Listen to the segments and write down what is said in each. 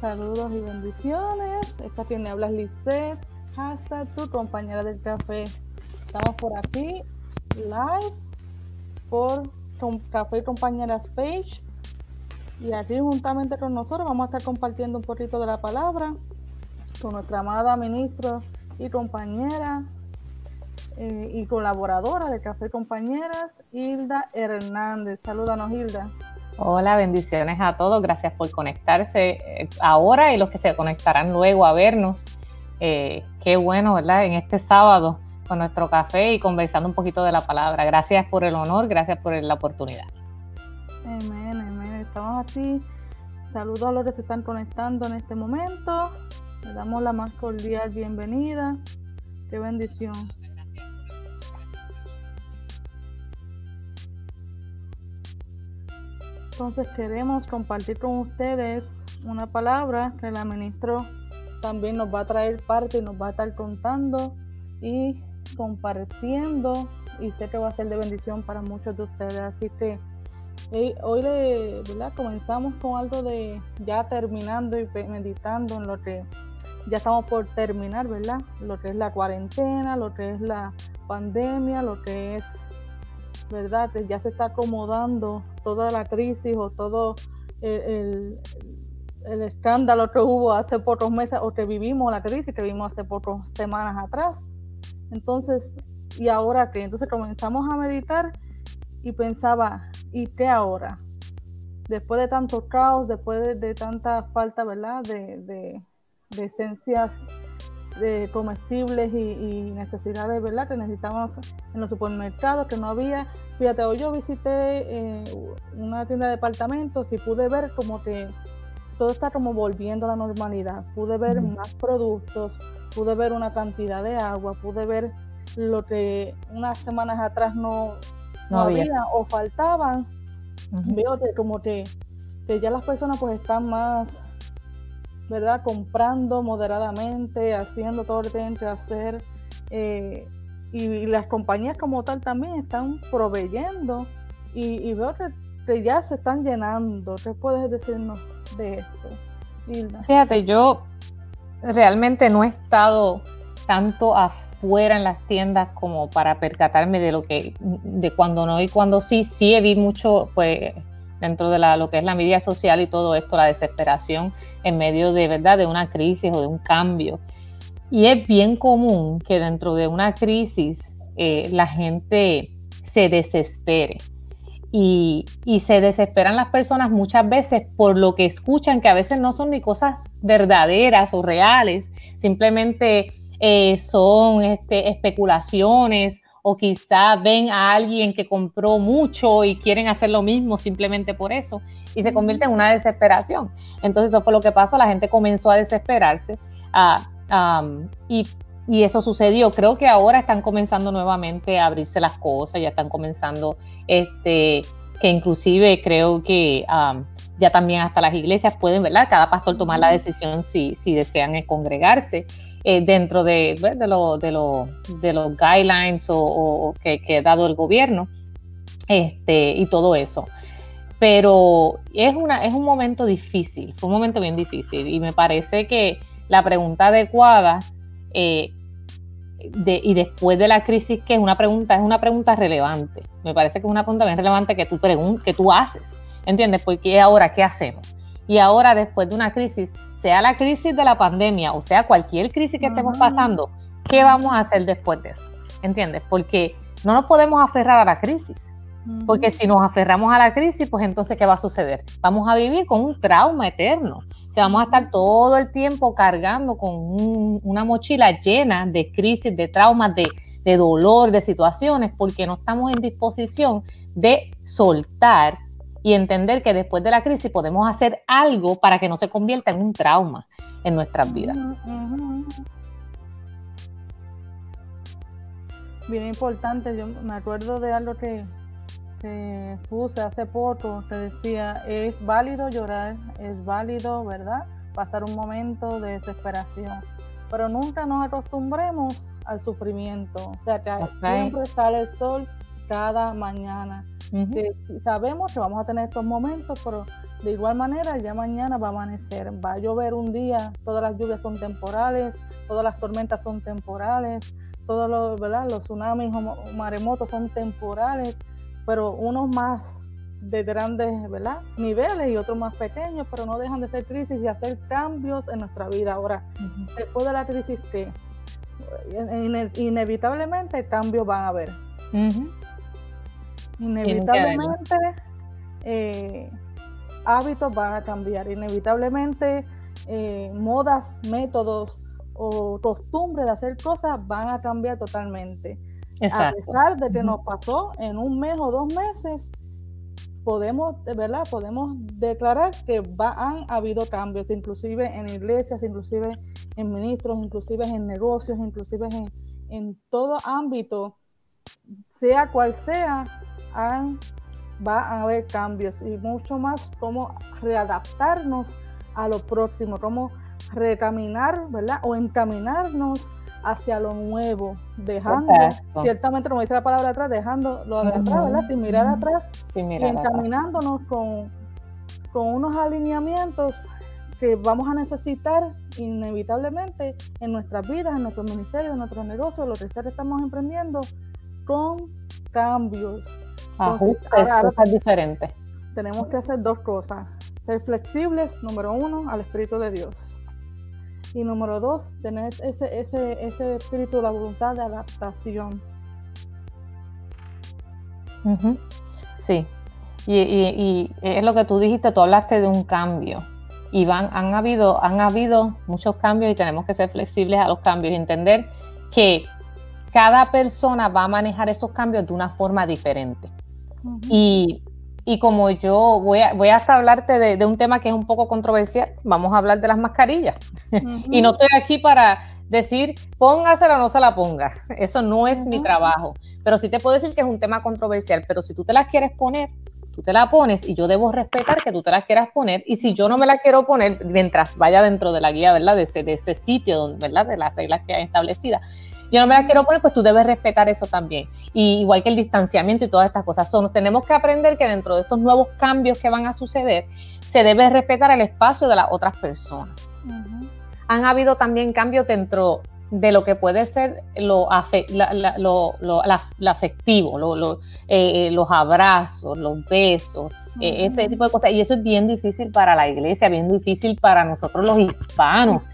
Saludos y bendiciones. Esta quien habla es Lisette, hasta tu compañera del café. Estamos por aquí, live, por Café y Compañeras Page. Y aquí juntamente con nosotros vamos a estar compartiendo un poquito de la palabra con nuestra amada ministra y compañera eh, y colaboradora de Café Compañeras, Hilda Hernández. Salúdanos, Hilda. Hola, bendiciones a todos. Gracias por conectarse eh, ahora y los que se conectarán luego a vernos. Eh, qué bueno, ¿verdad? En este sábado con nuestro café y conversando un poquito de la palabra. Gracias por el honor, gracias por la oportunidad. Amén, amén. Estamos aquí. Saludos a los que se están conectando en este momento. Le damos la más cordial bienvenida. Qué bendición. Entonces queremos compartir con ustedes una palabra que la ministro también nos va a traer parte y nos va a estar contando y compartiendo y sé que va a ser de bendición para muchos de ustedes. Así que hoy le, comenzamos con algo de ya terminando y meditando en lo que ya estamos por terminar, ¿verdad? Lo que es la cuarentena, lo que es la pandemia, lo que es ¿verdad? Ya se está acomodando toda la crisis o todo el, escándalo que hubo hace pocos meses o que vivimos la crisis que vivimos hace pocas semanas atrás. Entonces, ¿y ahora qué? Entonces comenzamos a meditar y pensaba, ¿y qué ahora? Después de tanto caos, después de, tanta falta, ¿verdad? De, de, de esencias de comestibles y, necesidades, ¿verdad? Que necesitamos en los supermercados, que no había. Fíjate, hoy yo visité eh, una tienda de departamentos y pude ver como que todo está como volviendo a la normalidad. Pude ver más productos, pude ver una cantidad de agua, pude ver lo que unas semanas atrás no, no, había. o faltaban. Veo que como que, que ya las personas pues están más ¿verdad? Comprando moderadamente, haciendo todo lo que tienen que hacer. Eh, y, las compañías como tal también están proveyendo y, veo que, ya se están llenando. ¿Qué puedes decirnos de esto, Fíjate, yo realmente no he estado tanto afuera en las tiendas como para percatarme de lo que, de cuando no y cuando sí, sí he visto mucho, pues dentro de la, lo que es la media social y todo esto, la desesperación en medio de verdad de una crisis o de un cambio. Y es bien común que dentro de una crisis eh, la gente se desespere. Y, se desesperan las personas muchas veces por lo que escuchan, que a veces no son ni cosas verdaderas o reales, simplemente eh, son este, especulaciones o quizá ven a alguien que compró mucho y quieren hacer lo mismo simplemente por eso y se convierte en una desesperación. Entonces eso fue lo que pasó, la gente comenzó a desesperarse y, eso sucedió. Creo que ahora están comenzando nuevamente a abrirse las cosas, ya están comenzando, este, que inclusive creo que ya también hasta las iglesias pueden, ¿verdad? Cada pastor tomar la decisión si, si desean congregarse. Eh, dentro de, de, de, los guidelines o, que, ha dado el gobierno este, y todo eso. Pero es, una, es un momento difícil, fue un momento bien difícil y me parece que la pregunta adecuada eh, y después de la crisis, que es una pregunta, es una pregunta relevante. Me parece que es una pregunta bien relevante que tú, que tú haces, ¿entiendes? Porque ahora, ¿qué hacemos? Y ahora, después de una crisis, sea la crisis de la pandemia o sea cualquier crisis que estemos pasando, ¿qué vamos a hacer después de eso? ¿Entiendes? Porque no nos podemos aferrar a la crisis. Porque si nos aferramos a la crisis, pues entonces, ¿qué va a suceder? Vamos a vivir con un trauma eterno. O sea, vamos a estar todo el tiempo cargando con una mochila llena de crisis, de traumas, de, de dolor, de situaciones, porque no estamos en disposición de soltar y entender que después de la crisis podemos hacer algo para que no se convierta en un trauma en nuestras vidas. Bien importante, yo me acuerdo de algo que, puse hace poco, que decía, es válido llorar, es válido, ¿verdad? Pasar un momento de desesperación, pero nunca nos acostumbremos al sufrimiento. O sea, que siempre sale el sol cada mañana. Sabemos que vamos a tener estos momentos, pero de igual manera ya mañana va a amanecer, va a llover un día, todas las lluvias son temporales, todas las tormentas son temporales, todos los, ¿verdad? los tsunamis o maremotos son temporales, pero unos más de grandes ¿verdad? niveles y otros más pequeños, pero no dejan de ser crisis y hacer cambios en nuestra vida. Ahora, después de la crisis, ¿qué? inevitablemente cambios van a haber. Inevitablemente eh, hábitos van a cambiar, inevitablemente eh, modas, métodos o costumbres de hacer cosas van a cambiar totalmente. A pesar de que nos pasó en un mes o dos meses, podemos, ¿verdad? Podemos declarar que va, han habido cambios, inclusive en iglesias, inclusive en ministros, inclusive en negocios, inclusive en, en todo ámbito, sea cual sea, han, va a haber cambios y mucho más cómo readaptarnos a lo próximo, cómo recaminar, ¿verdad? O encaminarnos hacia lo nuevo, dejando, ciertamente como dice la palabra atrás, dejando lo de atrás, ¿verdad? Sin mirar atrás y encaminándonos con, con unos alineamientos que vamos a necesitar inevitablemente en nuestras vidas, en nuestros ministerios, en nuestros negocios, lo que estamos emprendiendo, con cambios. Ajustes, cosas diferentes. Tenemos que hacer dos cosas. Ser flexibles, número uno, al Espíritu de Dios. Y número dos, tener ese, ese, ese espíritu, la voluntad de adaptación. Sí, y, y, es lo que tú dijiste, tú hablaste de un cambio. Y van, han, habido, han habido muchos cambios y tenemos que ser flexibles a los cambios y entender que cada persona va a manejar esos cambios de una forma diferente. Y y como yo voy a, voy hasta hablarte de, un tema que es un poco controversial, vamos a hablar de las mascarillas. y no estoy aquí para decir póngasela o no se la ponga. Eso no es mi trabajo. Pero sí te puedo decir que es un tema controversial. Pero si tú te la quieres poner, tú te la pones y yo debo respetar que tú te la quieras poner. Y si yo no me la quiero poner, mientras vaya dentro de la guía, ¿verdad? De ese, de ese sitio, ¿verdad? De las reglas que hay establecidas yo no me la quiero poner, pues tú debes respetar eso también. Y igual que el distanciamiento y todas estas cosas. Son, tenemos que aprender que dentro de estos nuevos cambios que van a suceder, se debe respetar el espacio de las otras personas. Han habido también cambios dentro de lo que puede ser lo, lo, afectivo, eh, los abrazos, los besos, eh, ese tipo de cosas. Y eso es bien difícil para la iglesia, bien difícil para nosotros los hispanos.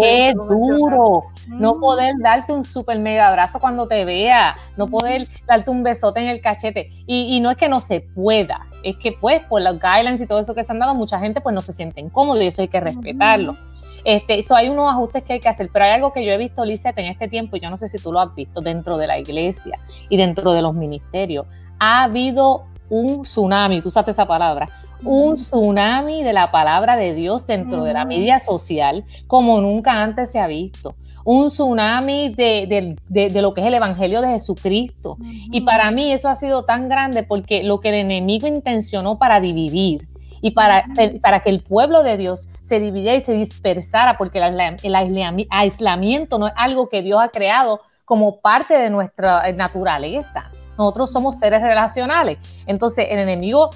Qué duro no poder darte un super mega abrazo cuando te vea, no poder darte un besote en el cachete. Y, y no es que no se pueda, es que pues por los guidelines y todo eso que se han dado, mucha gente pues no se siente incómodo y eso hay que respetarlo. Este, eso hay unos ajustes que hay que hacer, pero hay algo que yo he visto, Lizette, en este tiempo, y yo no sé si tú lo has visto dentro de la iglesia y dentro de los ministerios. Ha habido un tsunami, tú sabes esa palabra, un tsunami de la palabra de Dios dentro de la media social como nunca antes se ha visto. Un tsunami de, lo que es el Evangelio de Jesucristo. Y para mí eso ha sido tan grande porque lo que el enemigo intencionó para dividir, y para, para que el pueblo de Dios se dividiera y se dispersara, porque el, aislamiento no es algo que Dios ha creado como parte de nuestra naturaleza. Nosotros somos seres relacionales. Entonces el enemigo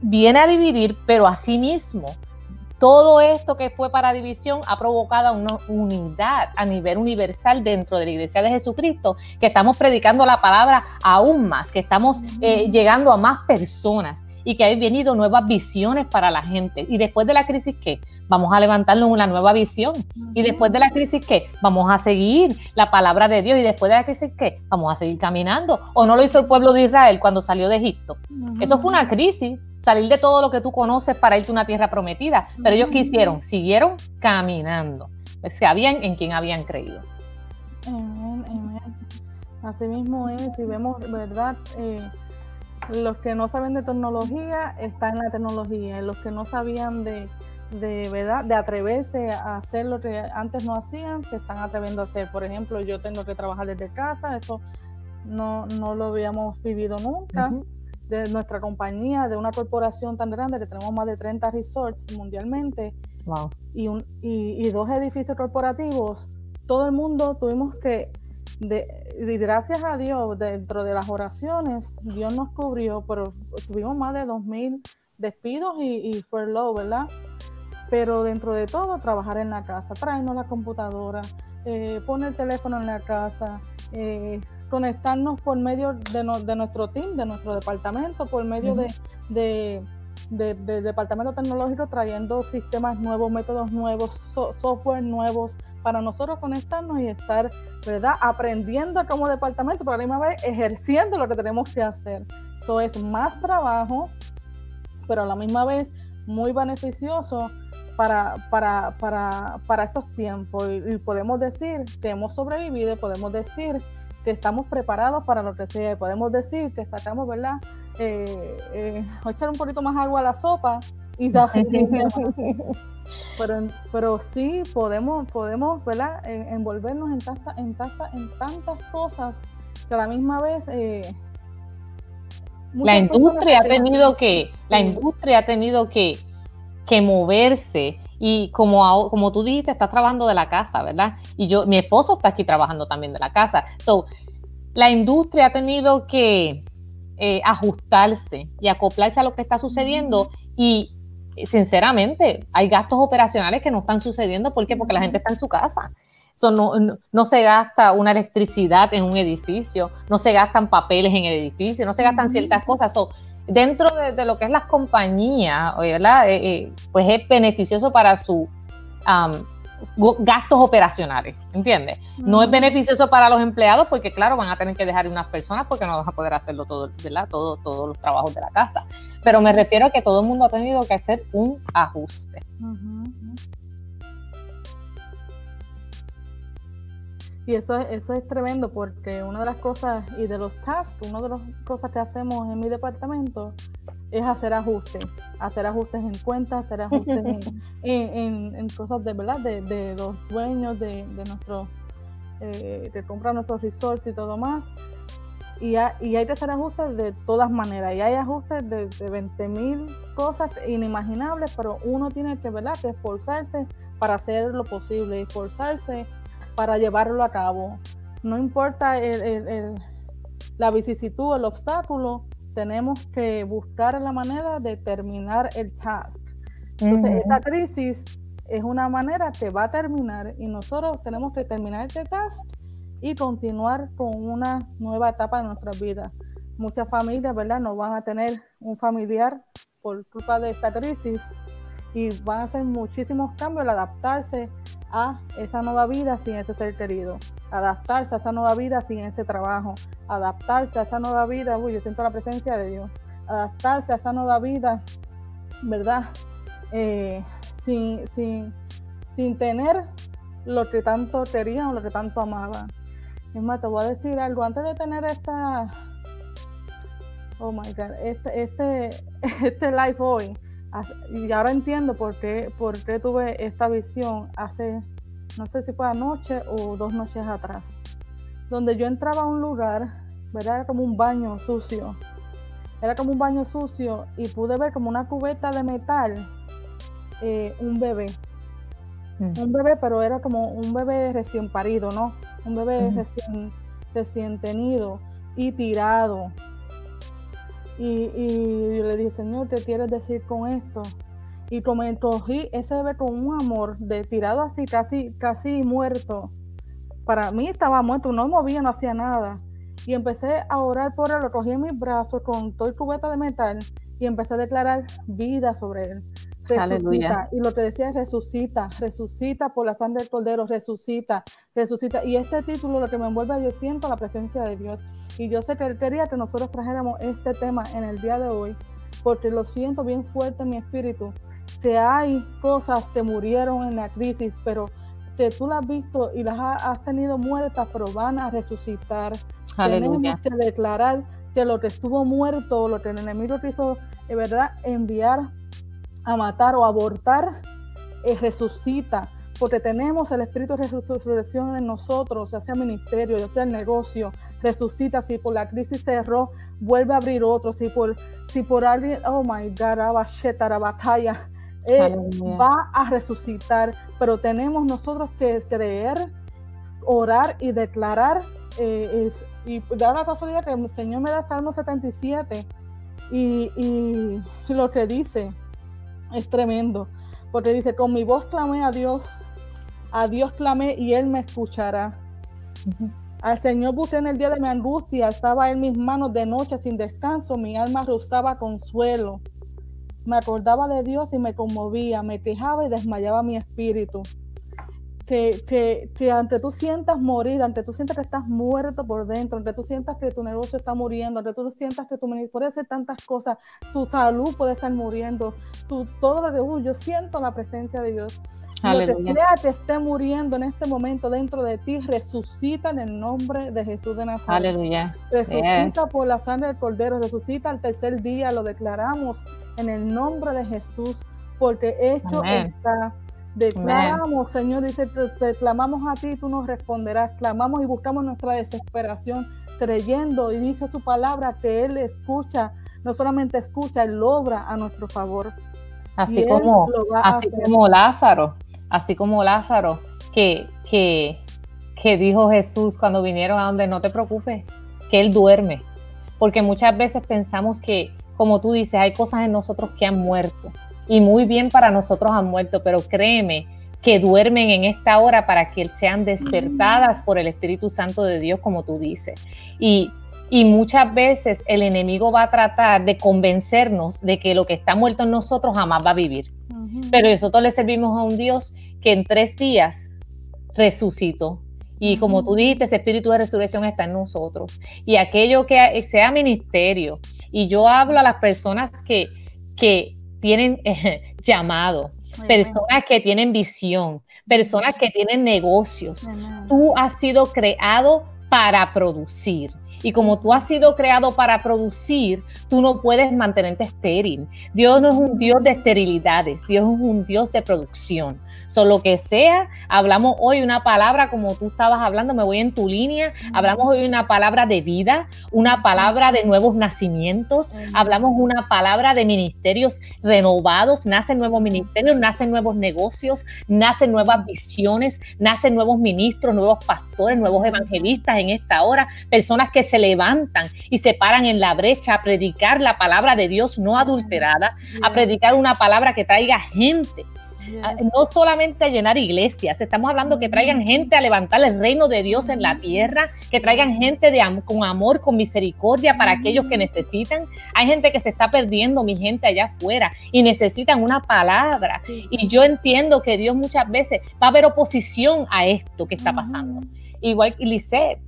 viene a dividir, pero a sí mismo. Todo esto que fue para división ha provocado una unidad a nivel universal dentro de la iglesia de Jesucristo, que estamos predicando la palabra aún más, que estamos eh, llegando a más personas y que hay venido nuevas visiones para la gente. Y después de la crisis, ¿qué? Vamos a levantarnos una nueva visión. Y después de la crisis, ¿qué? Vamos a seguir la palabra de Dios. Y después de la crisis, ¿qué? Vamos a seguir caminando. ¿O no lo hizo el pueblo de Israel cuando salió de Egipto? Eso fue una crisis, salir de todo lo que tú conoces para irte a una tierra prometida. Pero ellos qué hicieron? Siguieron caminando. Pues sabían en quién habían creído. Amén, amén. Así mismo es, y vemos, ¿verdad? Eh, los que no saben de tecnología están en la tecnología, los que no sabían de, de verdad, de atreverse a hacer lo que antes no hacían, se están atreviendo a hacer. Por ejemplo, yo tengo que trabajar desde casa, eso no, no lo habíamos vivido nunca. De nuestra compañía, de una corporación tan grande que tenemos más de 30 resorts mundialmente. Y, un, y, y dos edificios corporativos, todo el mundo tuvimos que y gracias a Dios, dentro de las oraciones, Dios nos cubrió, pero tuvimos más de 2.000 despidos y, y furlough, ¿verdad? Pero dentro de todo, trabajar en la casa, traernos la computadora, eh, poner el teléfono en la casa, eh, conectarnos por medio de, nuestro team, de nuestro departamento, por medio de, departamento tecnológico, trayendo sistemas nuevos, métodos nuevos, software nuevos, para nosotros conectarnos y estar, ¿verdad? Aprendiendo como departamento, pero a la misma vez ejerciendo lo que tenemos que hacer. Eso es más trabajo, pero a la misma vez muy beneficioso para, para, para, para estos tiempos. Y, podemos decir que hemos sobrevivido, podemos decir que estamos preparados para lo que sea, podemos decir que sacamos, ¿verdad? Eh, eh, echar un poquito más agua a la sopa y da pero, pero sí podemos, podemos ¿verdad? envolvernos en, tanta, en, tanta, en tantas cosas que a la misma vez... Eh, la industria ha tenido que, la industria ha tenido que, que moverse y como, como tú dijiste, estás trabajando de la casa, ¿verdad? Y yo, mi esposo está aquí trabajando también de la casa. So, la industria ha tenido que eh, ajustarse y acoplarse a lo que está sucediendo y sinceramente, hay gastos operacionales que no están sucediendo. ¿Por qué? Porque la gente está en su casa. no, se gasta una electricidad en un edificio, no se gastan papeles en el edificio, no se gastan ciertas cosas. dentro de, lo que es las compañías. Eh, eh, pues es beneficioso para su gastos operacionales, ¿entiendes? No es beneficioso para los empleados porque, claro, van a tener que dejar unas personas porque no van a poder hacerlo todo, ¿verdad? Todo, todos los trabajos de la casa. Pero me refiero a que todo el mundo ha tenido que hacer un ajuste. Y eso, eso es tremendo porque una de las cosas y de los tasks, una de las cosas que hacemos en mi departamento es hacer ajustes, hacer ajustes en cuentas, hacer ajustes en, cosas de verdad, de, los dueños de, de nuestro, eh, que compran nuestros resources y todo más. Y, y, hay que hacer ajustes de todas maneras. Y hay ajustes de, de 20 mil cosas inimaginables, pero uno tiene que, ¿verdad? que esforzarse para hacer lo posible, esforzarse para llevarlo a cabo. No importa la vicisitud, el obstáculo, tenemos que buscar la manera de terminar el task. Entonces, esta crisis es una manera que va a terminar y nosotros tenemos que terminar este task y continuar con una nueva etapa de nuestra vida. Muchas familias, ¿verdad?, no van a tener un familiar por culpa de esta crisis y van a hacer muchísimos cambios al adaptarse a esa nueva vida sin ese ser querido, adaptarse a esa nueva vida sin ese trabajo, adaptarse a esa nueva vida, uy, yo siento la presencia de Dios, adaptarse a esa nueva vida, ¿verdad? Eh, sin, sin, tener lo que tanto querían o lo que tanto amaban. Es más, te voy a decir algo, antes de tener esta, oh my God, este, este, este live hoy, y ahora entiendo por qué, por qué tuve esta visión hace, no sé si fue anoche o dos noches atrás, donde yo entraba a un lugar, ¿verdad? Era como un baño sucio, era como un baño sucio y pude ver como una cubeta de metal, eh, un bebé. Mm. Un bebé, pero era como un bebé recién parido, ¿no? Un bebé recién, recién tenido y tirado y, yo le dije, Señor, ¿qué quieres decir con esto? Y como encogí ese bebé con un amor, de tirado así, casi, casi muerto. Para mí estaba muerto, no movía, no hacía nada. Y empecé a orar por él, lo cogí en mis brazos con todo el cubeta de metal y empecé a declarar vida sobre él. Resucita. Y lo que decía es resucita, resucita por la sangre del cordero, resucita, resucita. Y este título lo que me envuelve, yo siento la presencia de Dios. Y yo sé que él quería que nosotros trajéramos este tema en el día de hoy, porque lo siento bien fuerte en mi espíritu, que hay cosas que murieron en la crisis, pero que tú las has visto y las has tenido muertas, pero van a resucitar. Tenemos que declarar que lo que estuvo muerto, lo que el enemigo quiso, de verdad, enviar a matar o abortar, eh, resucita porque tenemos el espíritu de resurrección en nosotros, ya sea ministerio, ya sea el negocio, resucita, si por la crisis cerró, vuelve a abrir otro, si por, si por alguien, oh my God, la batalla, eh, va a resucitar, pero tenemos nosotros que creer, orar y declarar eh, es, y da la casualidad que el Señor me da Salmo 77 y, y lo que dice es tremendo, porque dice, con mi voz clamé a Dios, a Dios clamé y Él me escuchará. Al Señor busqué en el día de mi angustia, estaba en mis manos de noche sin descanso, mi alma rozaba consuelo. Me acordaba de Dios y me conmovía, me quejaba y desmayaba mi espíritu que, que, que ante tú sientas morir, ante tú sientas que estás muerto por dentro, ante tú sientas que tu negocio está muriendo, ante tú sientas que tu puede hacer tantas cosas, tu salud puede estar muriendo, tu, todo lo que uh, yo siento la presencia de Dios. Lo que sea que esté muriendo en este momento dentro de ti, resucita en el nombre de Jesús de Nazaret. Aleluya. Resucita por la sangre del Cordero, resucita al tercer día, lo declaramos en el nombre de Jesús, porque hecho está Declaramos, Señor, dice, te, clamamos a ti, tú nos responderás. Clamamos y buscamos nuestra desesperación, creyendo, y dice su palabra que Él escucha, no solamente escucha, Él obra a nuestro favor. Así como, así como Lázaro, así como Lázaro, que, que, que dijo Jesús cuando vinieron a donde no te preocupes, que Él duerme. Porque muchas veces pensamos que, como tú dices, hay cosas en nosotros que han muerto y muy bien para nosotros han muerto, pero créeme que duermen en esta hora para que sean despertadas por el Espíritu Santo de Dios, como tú dices. Y, y muchas veces el enemigo va a tratar de convencernos de que lo que está muerto en nosotros jamás va a vivir. Pero nosotros le servimos a un Dios que en tres días resucitó. Y como tú dijiste, ese espíritu de resurrección está en nosotros. Y aquello que sea ministerio. Y yo hablo a las personas que, que tienen eh, llamado, personas que tienen visión, personas que tienen negocios. Tú has sido creado para producir. Y como tú has sido creado para producir, tú no puedes mantenerte estéril. Dios no es un Dios de esterilidades, Dios es un Dios de producción. Solo que sea, hablamos hoy una palabra como tú estabas hablando, me voy en tu línea, hablamos hoy una palabra de vida, una palabra de nuevos nacimientos, hablamos una palabra de ministerios renovados, nacen nuevos ministerios, nacen nuevos negocios, nacen nuevas visiones, nacen nuevos ministros, nuevos pastores, nuevos evangelistas en esta hora, personas que se levantan y se paran en la brecha a predicar la palabra de Dios no adulterada, a predicar una palabra que traiga gente Ah, no solamente a llenar iglesias, estamos hablando que traigan gente a levantar el reino de Dios en la tierra, que traigan gente de con amor, con misericordia para aquellos que necesitan. Hay gente que se está perdiendo, mi gente allá afuera, y necesitan una palabra. Y yo entiendo que Dios muchas veces va a haber oposición a esto que está pasando. Igual que Lisette,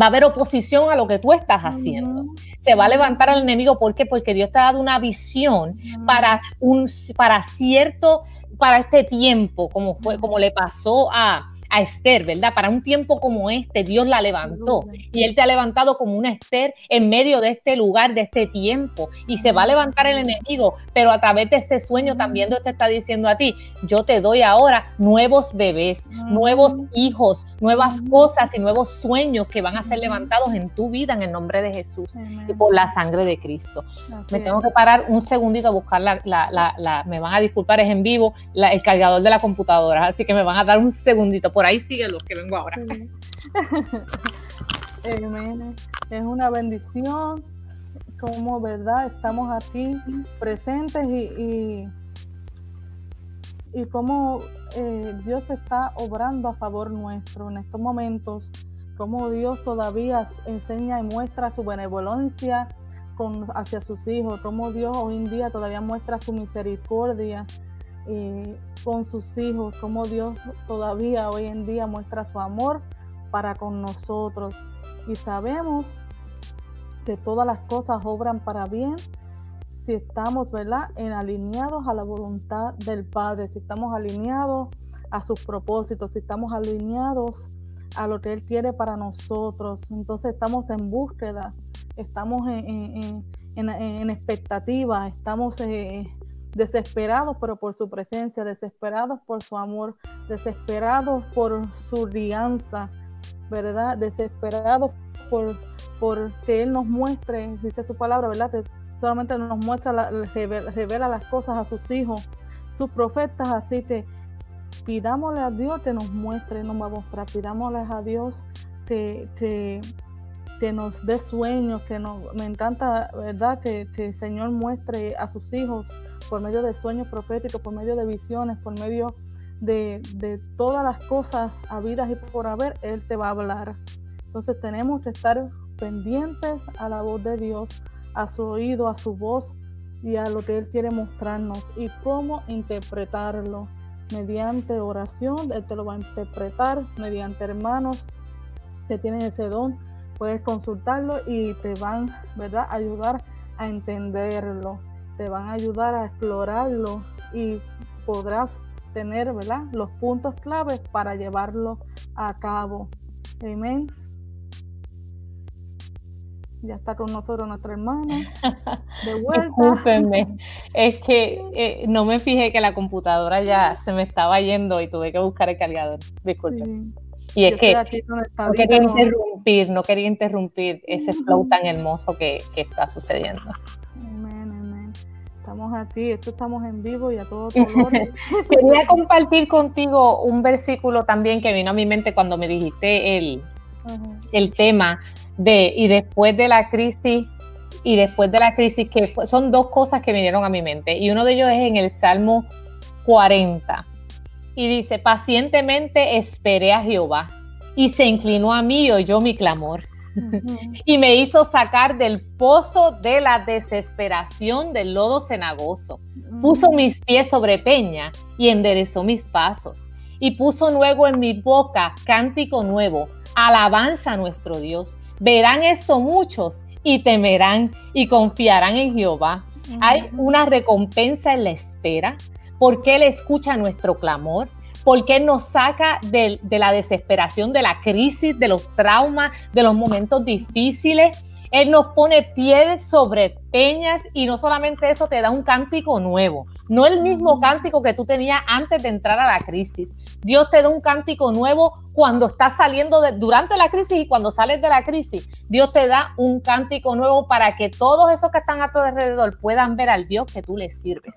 va a haber oposición a lo que tú estás haciendo. Se va a levantar al enemigo. ¿Por qué? Porque Dios te ha dado una visión para, un, para cierto para este tiempo, como fue, como le pasó a, a Esther, ¿verdad? Para un tiempo como este, Dios la levantó y Él te ha levantado como una Esther en medio de este lugar, de este tiempo. Y se va a levantar el enemigo, pero a través de ese sueño también Dios te está diciendo a ti, yo te doy ahora nuevos bebés, nuevos hijos, nuevas cosas y nuevos sueños que van a ser levantados en tu vida en el nombre de Jesús y por la sangre de Cristo. Me tengo que parar un segundito a buscar la, la, la, me van a disculpar, es en vivo, el cargador de la computadora, así que me van a dar un segundito. Por ahí sigue lo que vengo ahora. Es una bendición, como verdad estamos aquí presentes y, y, como eh, Dios está obrando a favor nuestro en estos momentos, como Dios todavía enseña y muestra su benevolencia con, hacia sus hijos, como Dios hoy en día todavía muestra su misericordia eh, con sus hijos, como Dios todavía hoy en día muestra su amor para con nosotros. Y sabemos que todas las cosas obran para bien si estamos, ¿verdad?, en alineados a la voluntad del Padre, si estamos alineados a sus propósitos, si estamos alineados a lo que Él quiere para nosotros. Entonces estamos en búsqueda, estamos en, en, expectativa, estamos eh, desesperados, pero por su presencia, desesperados por su amor, desesperados por su alianza, ¿verdad? Desesperados por, por que Él nos muestre, dice su palabra, ¿verdad? Que solamente nos muestra, revela, las cosas a sus hijos, sus profetas, así que pidámosle a Dios que nos muestre, nos va a mostrar, pidámosle a Dios que, que, nos dé sueños, que nos, me encanta, ¿verdad? Que, el Señor muestre a sus hijos por medio de sueños proféticos, por medio de visiones, por medio de, todas las cosas habidas y por haber, Él te va a hablar. Entonces tenemos que estar pendientes a la voz de Dios, a su oído, a su voz y a lo que Él quiere mostrarnos y cómo interpretarlo mediante oración, Él te lo va a interpretar, mediante hermanos que tienen ese don, puedes consultarlo y te van, ¿verdad?, a ayudar a entenderlo, te van a ayudar a explorarlo y podrás tener, ¿verdad?, los puntos claves para llevarlo a cabo. Amén. Ya está con nosotros nuestra hermana. De vuelta. Es que eh, no me fijé que la computadora ya se me estaba yendo y tuve que buscar el cargador. Disculpe. Y es que no quería interrumpir, no quería interrumpir ese flow tan hermoso que, está sucediendo. Estamos aquí, esto estamos en vivo y a todos Quería compartir contigo un versículo también que vino a mi mente cuando me dijiste el, el tema de y después de la crisis y después de la crisis que son dos cosas que vinieron a mi mente y uno de ellos es en el Salmo 40 y dice pacientemente esperé a Jehová y se inclinó a mí y oyó mi clamor y me hizo sacar del pozo de la desesperación del lodo cenagoso. Puso mis pies sobre peña y enderezó mis pasos. Y puso luego en mi boca cántico nuevo alabanza a nuestro Dios. Verán esto muchos y temerán y confiarán en Jehová. Hay una recompensa en la espera porque Él escucha nuestro clamor, porque nos saca de, de la desesperación, de la crisis, de los traumas, de los momentos difíciles él nos pone pies sobre peñas y no solamente eso, te da un cántico nuevo. No el mismo cántico que tú tenías antes de entrar a la crisis. Dios te da un cántico nuevo cuando estás saliendo de, durante la crisis y cuando sales de la crisis. Dios te da un cántico nuevo para que todos esos que están a tu alrededor puedan ver al Dios que tú les sirves.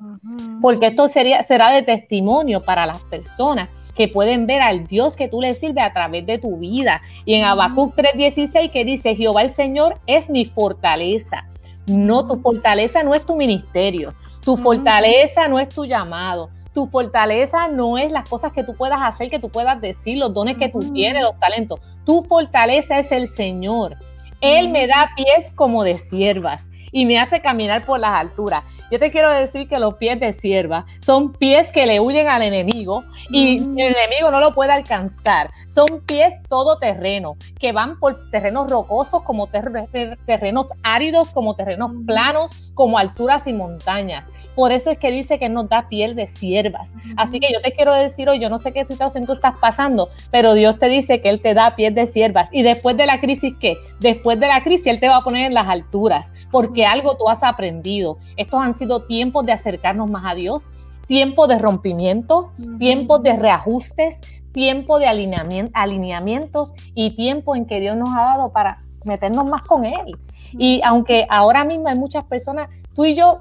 Porque esto sería, será de testimonio para las personas que pueden ver al Dios que tú le sirves a través de tu vida. Y en Habacuc 3:16 que dice, Jehová el Señor es mi fortaleza. No, tu fortaleza no es tu ministerio, tu fortaleza no es tu llamado, tu fortaleza no es las cosas que tú puedas hacer, que tú puedas decir, los dones que tú tienes, los talentos. Tu fortaleza es el Señor. Él me da pies como de siervas y me hace caminar por las alturas. Yo te quiero decir que los pies de sierva son pies que le huyen al enemigo y el enemigo no lo puede alcanzar. Son pies todoterreno, que van por terrenos rocosos, como terrenos áridos, como terrenos planos, como alturas y montañas. Por eso es que dice que nos da piel de siervas. Así que yo te quiero decir hoy, yo no sé qué situación tú estás pasando, pero Dios te dice que Él te da piel de siervas. Y después de la crisis, ¿qué? Después de la crisis, Él te va a poner en las alturas, porque algo tú has aprendido. Estos han sido tiempos de acercarnos más a Dios, tiempo de rompimiento, tiempo de reajustes, tiempo de alineamientos y tiempo en que Dios nos ha dado para meternos más con Él. Y aunque ahora mismo hay muchas personas, tú y yo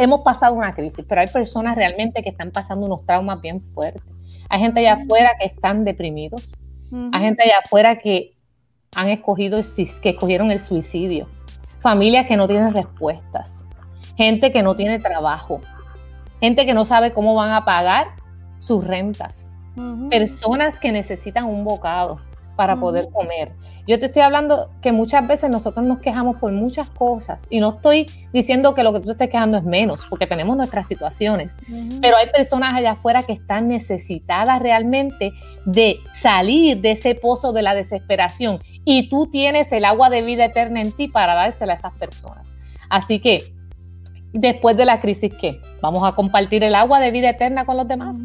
hemos pasado una crisis, pero hay personas realmente que están pasando unos traumas bien fuertes. Hay gente allá afuera que están deprimidos. Hay gente allá afuera que han escogido, que escogieron el suicidio. Familias que no tienen respuestas. Gente que no tiene trabajo. Gente que no sabe cómo van a pagar sus rentas. Personas que necesitan un bocado para poder comer. Yo te estoy hablando que muchas veces nosotros nos quejamos por muchas cosas y no estoy diciendo que lo que tú te estés quejando es menos, porque tenemos nuestras situaciones, pero hay personas allá afuera que están necesitadas realmente de salir de ese pozo de la desesperación y tú tienes el agua de vida eterna en ti para dársela a esas personas. Así que después de la crisis, ¿qué? ¿Vamos a compartir el agua de vida eterna con los demás?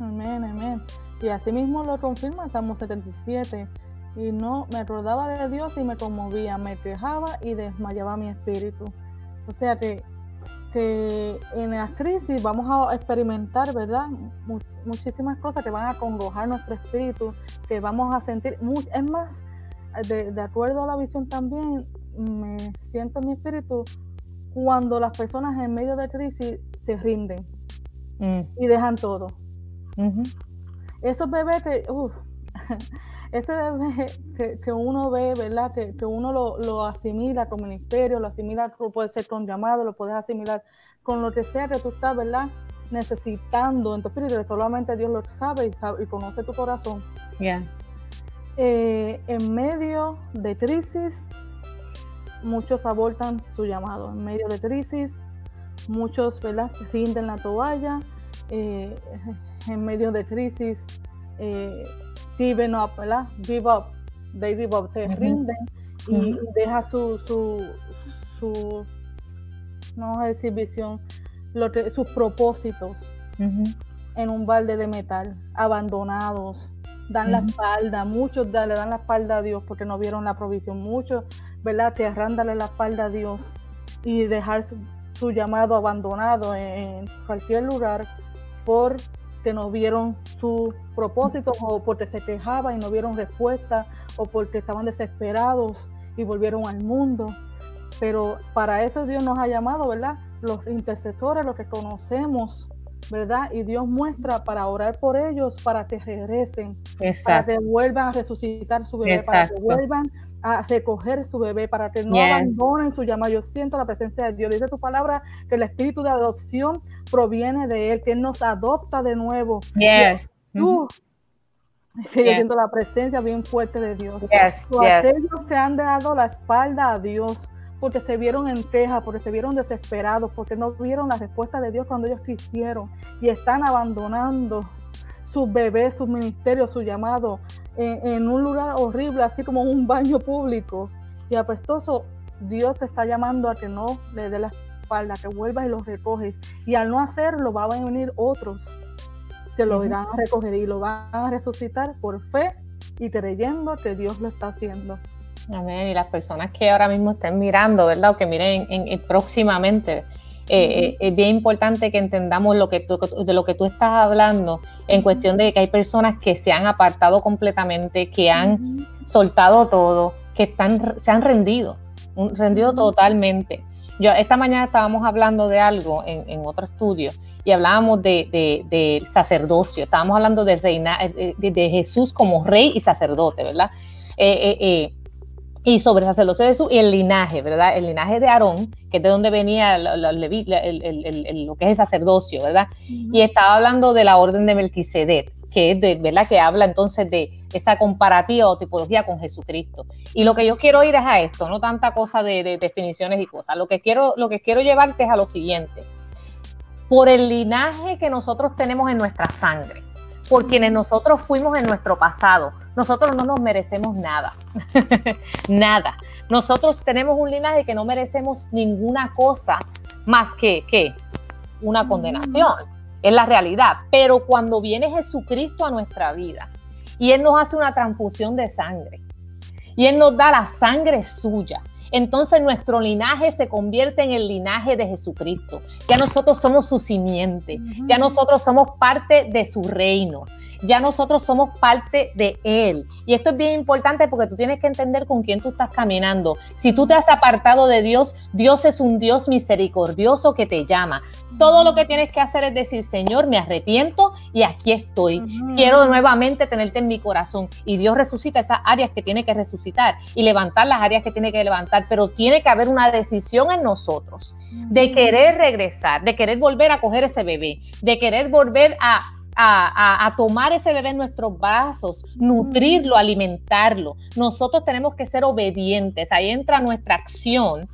Amén, amén. Y así mismo lo confirma Salmo 77. Y no me acordaba de Dios y me conmovía, me quejaba y desmayaba mi espíritu. O sea que, que en las crisis vamos a experimentar, ¿verdad? muchísimas cosas que van a congojar nuestro espíritu, que vamos a sentir. es más, de, acuerdo a la visión también, me siento en mi espíritu cuando las personas en medio de crisis se rinden mm. y dejan todo esos bebés que, ese bebé que, uno ve, ¿verdad? Que, uno lo, asimila con ministerio, lo asimila, puede ser con llamado, lo puedes asimilar con lo que sea que tú estás, ¿verdad? Necesitando en tu espíritu, solamente Dios lo sabe y, conoce tu corazón. Eh, en medio de crisis, muchos abortan su llamado. En medio de crisis, muchos, ¿verdad? rinden la toalla. Eh, en medio de crisis, eh, given up, ¿verdad? Give up, they give up, se rinden y, deja su, su, su, no vamos a decir visión, lo sus propósitos en un balde de metal, abandonados, dan la espalda, muchos le dan la espalda a Dios porque no vieron la provisión, muchos, ¿verdad? Te darle la espalda a Dios y dejar su, llamado abandonado en cualquier lugar por que no vieron su propósito o porque se quejaban y no vieron respuesta o porque estaban desesperados y volvieron al mundo. Pero para eso Dios nos ha llamado, ¿verdad? Los intercesores, los que conocemos, ¿verdad? Y Dios muestra para orar por ellos, para que regresen, para que vuelvan a resucitar su bebé, para que vuelvan a recoger su bebé, para que no abandonen su llamado. Yo siento la presencia de Dios. Dice tu palabra que el espíritu de adopción proviene de Él, que Él nos adopta de nuevo. Yes. Yo siento la presencia bien fuerte de Dios. Yes. Aquellos que han dado la espalda a Dios, porque se vieron en queja, porque se vieron desesperados, porque no vieron la respuesta de Dios cuando ellos quisieron y están abandonando sus bebés, sus ministerios, su llamado en, un lugar horrible, así como un baño público y apestoso, Dios te está llamando a que no le dé la espalda, que vuelvas y los recoges. Y al no hacerlo, van a venir otros que lo irán a recoger y lo van a resucitar por fe y creyendo que Dios lo está haciendo. Amén. Y las personas que ahora mismo estén mirando, ¿verdad? O que miren en, próximamente, eh, eh, es bien importante que entendamos lo que de lo que tú estás hablando en cuestión de que hay personas que se han apartado completamente, que han soltado todo, que están, se han rendido, rendido totalmente. Yo, esta mañana estábamos hablando de algo en, otro estudio y hablábamos de, sacerdocio, estábamos hablando de, reina, eh, de, Jesús como rey y sacerdote, ¿verdad? Y sobre sacerdocio de Jesús y el linaje, ¿verdad? El linaje de Aarón, que es de donde venía lo, que es el sacerdocio, ¿verdad? Y estaba hablando de la orden de Melquisedec, que es de, ¿verdad? Que habla entonces de esa comparativa o tipología con Jesucristo. Y lo que yo quiero ir es a esto, no tanta cosa de, definiciones y cosas. Lo que quiero, lo que quiero llevarte es a lo siguiente. Por el linaje que nosotros tenemos en nuestra sangre, por quienes nosotros fuimos en nuestro pasado, nosotros no nos merecemos nada, nada. Nosotros tenemos un linaje que no merecemos ninguna cosa más que, una condenación. Es la realidad. Pero cuando viene Jesucristo a nuestra vida y Él nos hace una transfusión de sangre y Él nos da la sangre suya, entonces nuestro linaje se convierte en el linaje de Jesucristo. Ya nosotros somos su simiente, ya nosotros somos parte de su reino ya nosotros somos parte de Él. Y esto es bien importante porque tú tienes que entender con quién tú estás caminando. Si tú te has apartado de Dios, Dios es un Dios misericordioso que te llama. Todo lo que tienes que hacer es decir, Señor, me arrepiento y aquí estoy. Quiero nuevamente tenerte en mi corazón. Y Dios resucita esas áreas que tiene que resucitar y levantar las áreas que tiene que levantar. Pero tiene que haber una decisión en nosotros de querer regresar, de querer volver a coger ese bebé, de querer volver a a, tomar ese bebé en nuestros brazos, nutrirlo, alimentarlo. Nosotros tenemos que ser obedientes. Ahí entra nuestra acción.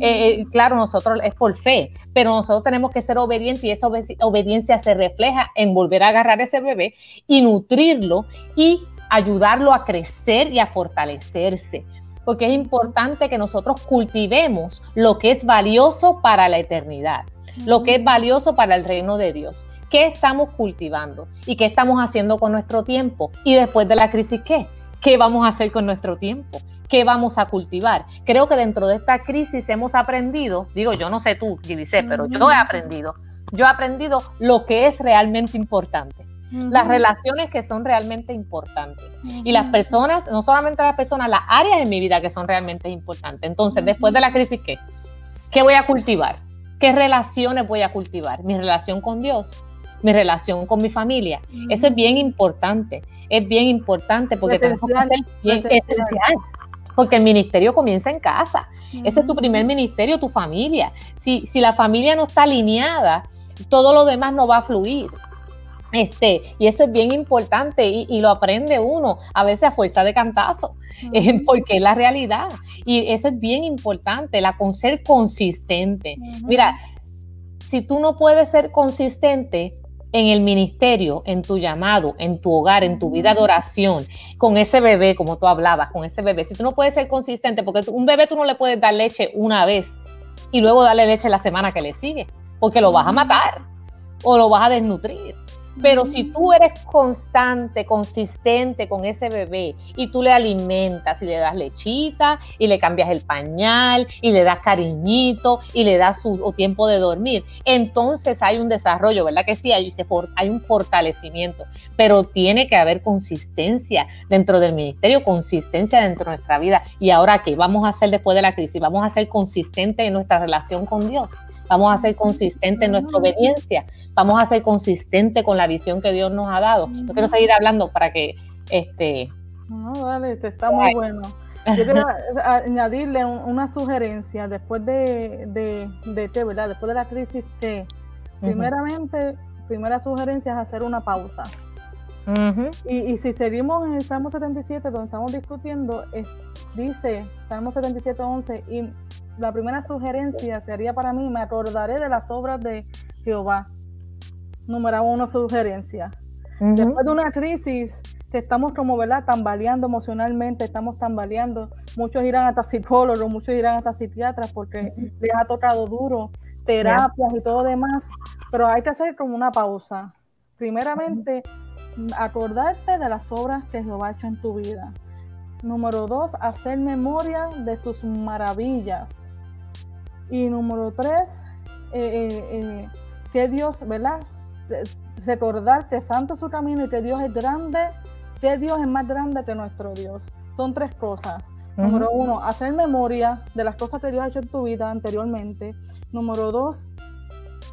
Eh, eh, claro, nosotros es por fe, pero nosotros tenemos que ser obedientes y esa obediencia se refleja en volver a agarrar ese bebé y nutrirlo y ayudarlo a crecer y a fortalecerse. Porque es importante que nosotros cultivemos lo que es valioso para la eternidad, lo que es valioso para el reino de Dios qué estamos cultivando y qué estamos haciendo con nuestro tiempo. Y después de la crisis, ¿qué? ¿Qué vamos a hacer con nuestro tiempo? ¿Qué vamos a cultivar? Creo que dentro de esta crisis hemos aprendido, digo, yo no sé tú, Gilise, pero yo he aprendido, yo he aprendido lo que es realmente importante. Las relaciones que son realmente importantes. Y las personas, no solamente las personas, las áreas de mi vida que son realmente importantes. Entonces, después de la crisis, ¿qué? ¿Qué voy a cultivar? ¿Qué relaciones voy a cultivar? Mi relación con Dios, mi relación con mi familia. Eso es bien importante, es bien importante porque tenemos que hacer bien esencial. Porque el ministerio comienza en casa. Ese es tu primer ministerio, tu familia. Si, si la familia no está alineada, todo lo demás no va a fluir. Este, y eso es bien importante y, lo aprende uno a veces a fuerza de cantazo, eh, porque es la realidad. Y eso es bien importante, la con ser consistente. Mira, si tú no puedes ser consistente en el ministerio, en tu llamado, en tu hogar, en tu vida de oración, con ese bebé, como tú hablabas, con ese bebé, si tú no puedes ser consistente, porque un bebé tú no le puedes dar leche una vez y luego darle leche la semana que le sigue, porque lo vas a matar o lo vas a desnutrir. Pero si tú eres constante, consistente con ese bebé y tú le alimentas y le das lechita y le cambias el pañal y le das cariñito y le das su tiempo de dormir, entonces hay un desarrollo, ¿verdad que sí? Hay, hay un fortalecimiento, pero tiene que haber consistencia dentro del ministerio, consistencia dentro de nuestra vida. ¿Y ahora qué vamos a hacer después de la crisis? Vamos a ser consistentes en nuestra relación con Dios vamos a ser consistentes en nuestra obediencia, vamos a ser consistentes con la visión que Dios nos ha dado. Yo quiero seguir hablando para que este. No, dale, este está muy bueno. Yo quiero añadirle una sugerencia después de, de, de ¿verdad? Después de la crisis T. Primeramente, primera sugerencia es hacer una pausa. y, y, si seguimos en el Salmo 77, donde estamos discutiendo, es, dice Salmo 77, 11, y la primera sugerencia sería para mí, me acordaré de las obras de Jehová. Número uno, sugerencia. Después de una crisis que estamos como, ¿verdad? Tambaleando emocionalmente, estamos tambaleando. Muchos irán hasta psicólogos, muchos irán hasta psiquiatras porque les ha tocado duro, terapias y todo demás. Pero hay que hacer como una pausa. Primeramente, acordarte de las obras que Jehová ha hecho en tu vida. Número dos, hacer memoria de sus maravillas. Y número tres, eh, eh, eh, que Dios, ¿verdad? Recordar que santo es su camino y que Dios es grande, que Dios es más grande que nuestro Dios. Son tres cosas. Número uno, hacer memoria de las cosas que Dios ha hecho en tu vida anteriormente. Número dos,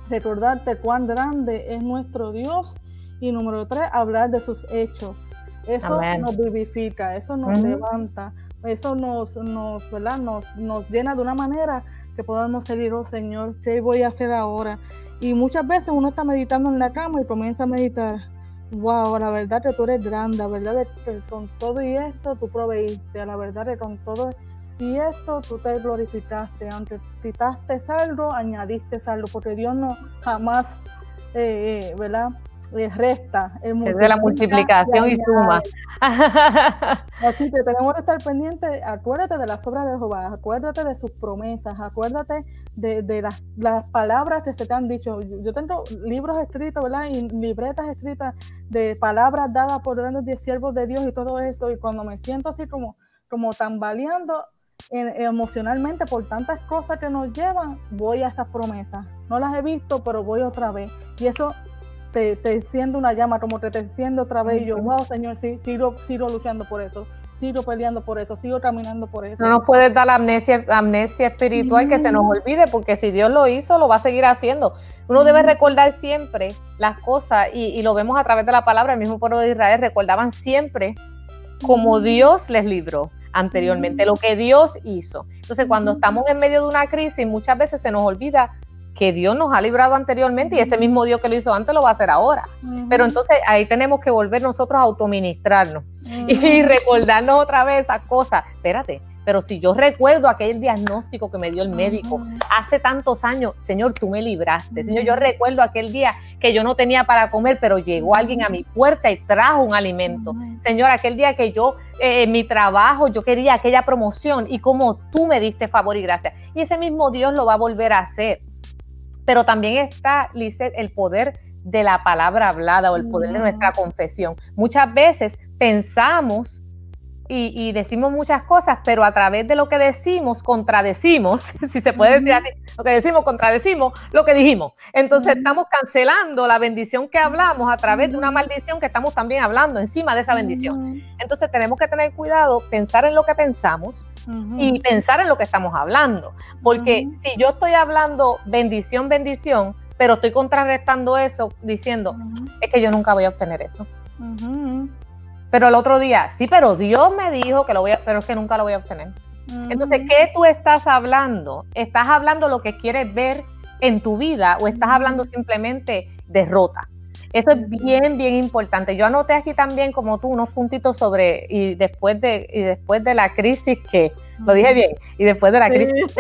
recordarte cuán grande es nuestro Dios. Y número tres, hablar de sus hechos. Eso nos vivifica, eso nos levanta, eso nos, nos, ¿verdad? Nos, nos llena de una manera que podamos seguir, oh Señor, ¿qué voy a hacer ahora? Y muchas veces uno está meditando en la cama y comienza a meditar, wow, la verdad que tú eres grande, la verdad que con todo y esto tú proveíste, la verdad que con todo y esto tú te glorificaste, aunque quitaste algo, añadiste algo, porque Dios no jamás, eh, eh, ¿verdad? Resta. es de la multiplicación y, suma. Así que tenemos que estar pendientes, acuérdate de las obras de Jehová, acuérdate de sus promesas, acuérdate de, las, palabras que se te han dicho. Yo tengo libros escritos, ¿verdad? Y libretas escritas de palabras dadas por grandes siervos de Dios y todo eso. Y cuando me siento así como, como tambaleando emocionalmente por tantas cosas que nos llevan, voy a esas promesas. No las he visto, pero voy otra vez. Y eso te, te una llama, como te, te enciende otra vez. Y yo, wow, Señor, sí, sigo, sigo luchando por eso, sigo peleando por eso, sigo caminando por eso. No nos puedes dar la amnesia, amnesia espiritual que se nos olvide, porque si Dios lo hizo, lo va a seguir haciendo. Uno debe recordar siempre las cosas, y, lo vemos a través de la palabra, el mismo pueblo de Israel recordaban siempre como Dios les libró anteriormente, lo que Dios hizo. Entonces, cuando estamos en medio de una crisis, muchas veces se nos olvida que Dios nos ha librado anteriormente y ese mismo Dios que lo hizo antes lo va a hacer ahora. Pero entonces ahí tenemos que volver nosotros a autoministrarnos y recordarnos otra vez esa cosa. Espérate, pero si yo recuerdo aquel diagnóstico que me dio el médico hace tantos años, Señor, tú me libraste. Señor, yo recuerdo aquel día que yo no tenía para comer, pero llegó alguien a mi puerta y trajo un alimento. Señor, aquel día que yo, eh, en mi trabajo, yo quería aquella promoción y como tú me diste favor y gracia. Y ese mismo Dios lo va a volver a hacer pero también está, Lizeth, el poder de la palabra hablada o el poder de nuestra confesión. Muchas veces pensamos y, decimos muchas cosas, pero a través de lo que decimos, contradecimos, si se puede decir así, lo que decimos, contradecimos lo que dijimos. Entonces estamos cancelando la bendición que hablamos a través de una maldición que estamos también hablando encima de esa bendición. Entonces tenemos que tener cuidado, pensar en lo que pensamos y pensar en lo que estamos hablando. Porque si yo estoy hablando bendición, bendición, pero estoy contrarrestando eso diciendo, es que yo nunca voy a obtener eso. Pero el otro día, sí, pero Dios me dijo que lo voy a, pero es que nunca lo voy a obtener. Entonces, ¿qué tú estás hablando? ¿Estás hablando lo que quieres ver en tu vida o estás hablando simplemente derrota? Eso es bien, bien importante. Yo anoté aquí también, como tú, unos puntitos sobre, y después de, y después de la crisis que, lo dije bien, y después de la crisis,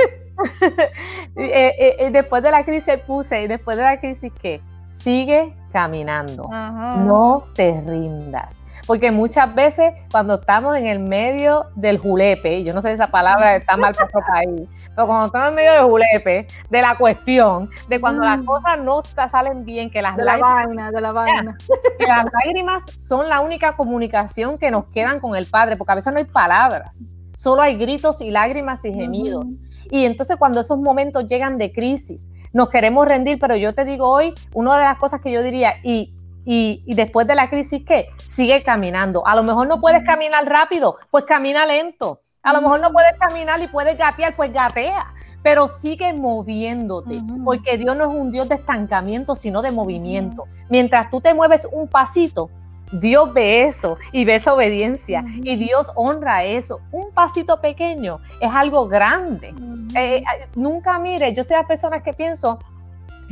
eh, eh, eh, después de la crisis puse, y después de la crisis que sigue caminando, no te rindas. Porque muchas veces cuando estamos en el medio del julepe, yo no sé si esa palabra está mal para país, pero cuando estamos en medio del julepe, de la cuestión, de cuando las mm. cosas no salen bien, que las de la vaina, de la vaina. Que las lágrimas son la única comunicación que nos quedan con el Padre, porque a veces no hay palabras, solo hay gritos y lágrimas y gemidos. Y entonces cuando esos momentos llegan de crisis, nos queremos rendir, pero yo te digo hoy, una de las cosas que yo diría, y y, después de la crisis, ¿qué? Sigue caminando. A lo mejor no puedes caminar rápido, pues camina lento. A lo mejor no puedes caminar y puedes gatear, pues gatea. Pero sigue moviéndote, porque Dios no es un Dios de estancamiento, sino de movimiento. Mientras tú te mueves un pasito, Dios ve eso y ve esa obediencia y Dios honra eso. Un pasito pequeño es algo grande. Eh, eh, nunca mire, yo soy las personas que pienso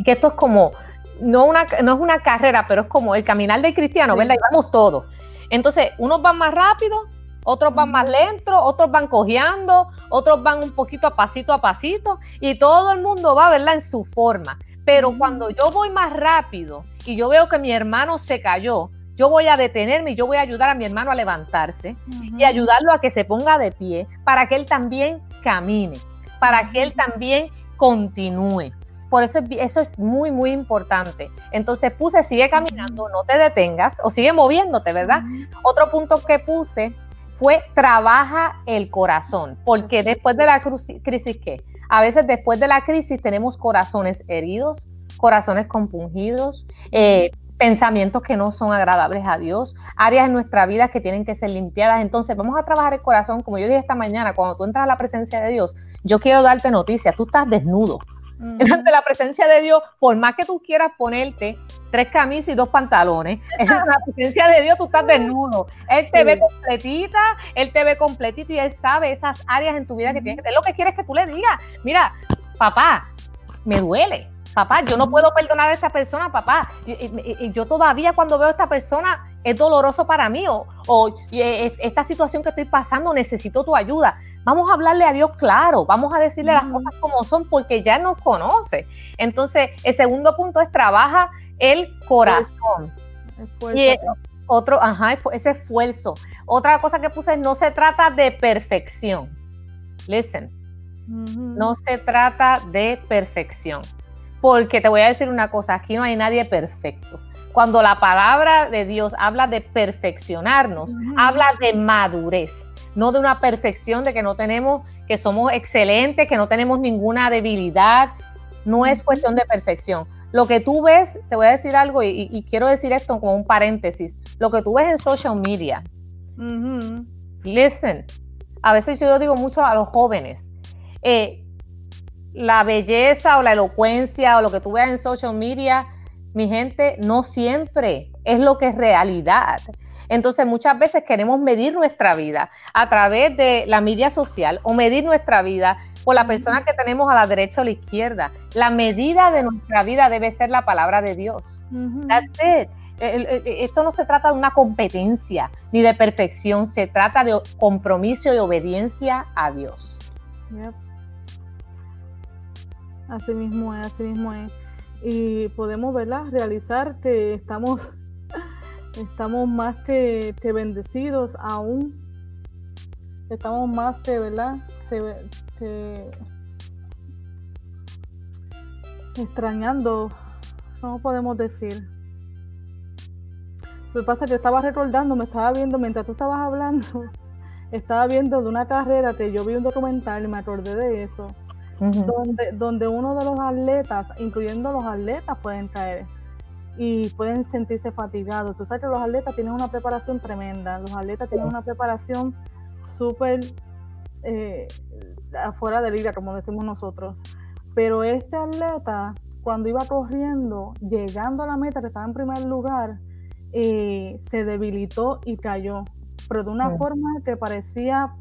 que esto es como, no, una, no es una carrera, pero es como el caminar del cristiano, ¿verdad? Y vamos todos. Entonces, unos van más rápido, otros van más lentos, otros van cojeando, otros van un poquito a pasito a pasito, y todo el mundo va, ¿verdad? En su forma. Pero cuando yo voy más rápido y yo veo que mi hermano se cayó, yo voy a detenerme y yo voy a ayudar a mi hermano a levantarse y ayudarlo a que se ponga de pie para que él también camine, para que él también continúe. Por eso, eso es muy, muy importante. Entonces puse, sigue caminando, no te detengas o sigue moviéndote, ¿verdad? Otro punto que puse fue trabaja el corazón, porque después de la crisis, ¿qué? A veces después de la crisis tenemos corazones heridos, corazones compungidos, eh, pensamientos que no son agradables a Dios, áreas en nuestra vida que tienen que ser limpiadas. Entonces vamos a trabajar el corazón, como yo dije esta mañana, cuando tú entras a la presencia de Dios, yo quiero darte noticias, tú estás desnudo, ante la presencia de Dios, por más que tú quieras ponerte tres camisas y dos pantalones, en la presencia de Dios tú estás desnudo. Él te ve completita, Él te ve completito y Él sabe esas áreas en tu vida que tienes que Lo que quieres que tú le digas, mira, papá, me duele. Papá, yo no puedo perdonar a esta persona, papá. Y, yo todavía cuando veo a esta persona es doloroso para mí o, o esta situación que estoy pasando necesito tu ayuda. Vamos a hablarle a Dios claro, vamos a decirle las cosas como son porque ya nos conoce. Entonces, el segundo punto es trabaja el corazón. y otro, ajá, ese esfuerzo. Otra cosa que puse es no se trata de perfección. Listen, no se trata de perfección. Porque te voy a decir una cosa, aquí no hay nadie perfecto. Cuando la palabra de Dios habla de perfeccionarnos, habla de madurez no de una perfección de que no tenemos, que somos excelentes, que no tenemos ninguna debilidad. No es cuestión de perfección. Lo que tú ves, te voy a decir algo y, quiero decir esto como un paréntesis. Lo que tú ves en social media, listen, a veces yo digo mucho a los jóvenes, eh, la belleza o la elocuencia o lo que tú veas en social media, mi gente, no siempre es lo que es realidad. Entonces muchas veces queremos medir nuestra vida a través de la media social o medir nuestra vida por la persona que tenemos a la derecha o a la izquierda. La medida de nuestra vida debe ser la palabra de Dios. Esto no se trata de una competencia ni de perfección, se trata de compromiso y obediencia a Dios. Así mismo es, así mismo es. Y podemos ¿verdad? realizar que estamos estamos más que, bendecidos aún. Estamos más que, ¿verdad? Que, extrañando, ¿cómo podemos decir? Lo que pasa es que estaba recordando, me estaba viendo, mientras tú estabas hablando, estaba viendo de una carrera que yo vi un documental y me acordé de eso, donde, donde uno de los atletas, incluyendo los atletas, pueden caer y pueden sentirse fatigados. Tú sabes que los atletas tienen una preparación tremenda, los atletas tienen una preparación súper eh, afuera de liga, como decimos nosotros. Pero este atleta cuando iba corriendo, llegando a la meta que estaba en primer lugar, eh, se debilitó y cayó, pero de una forma que parecía,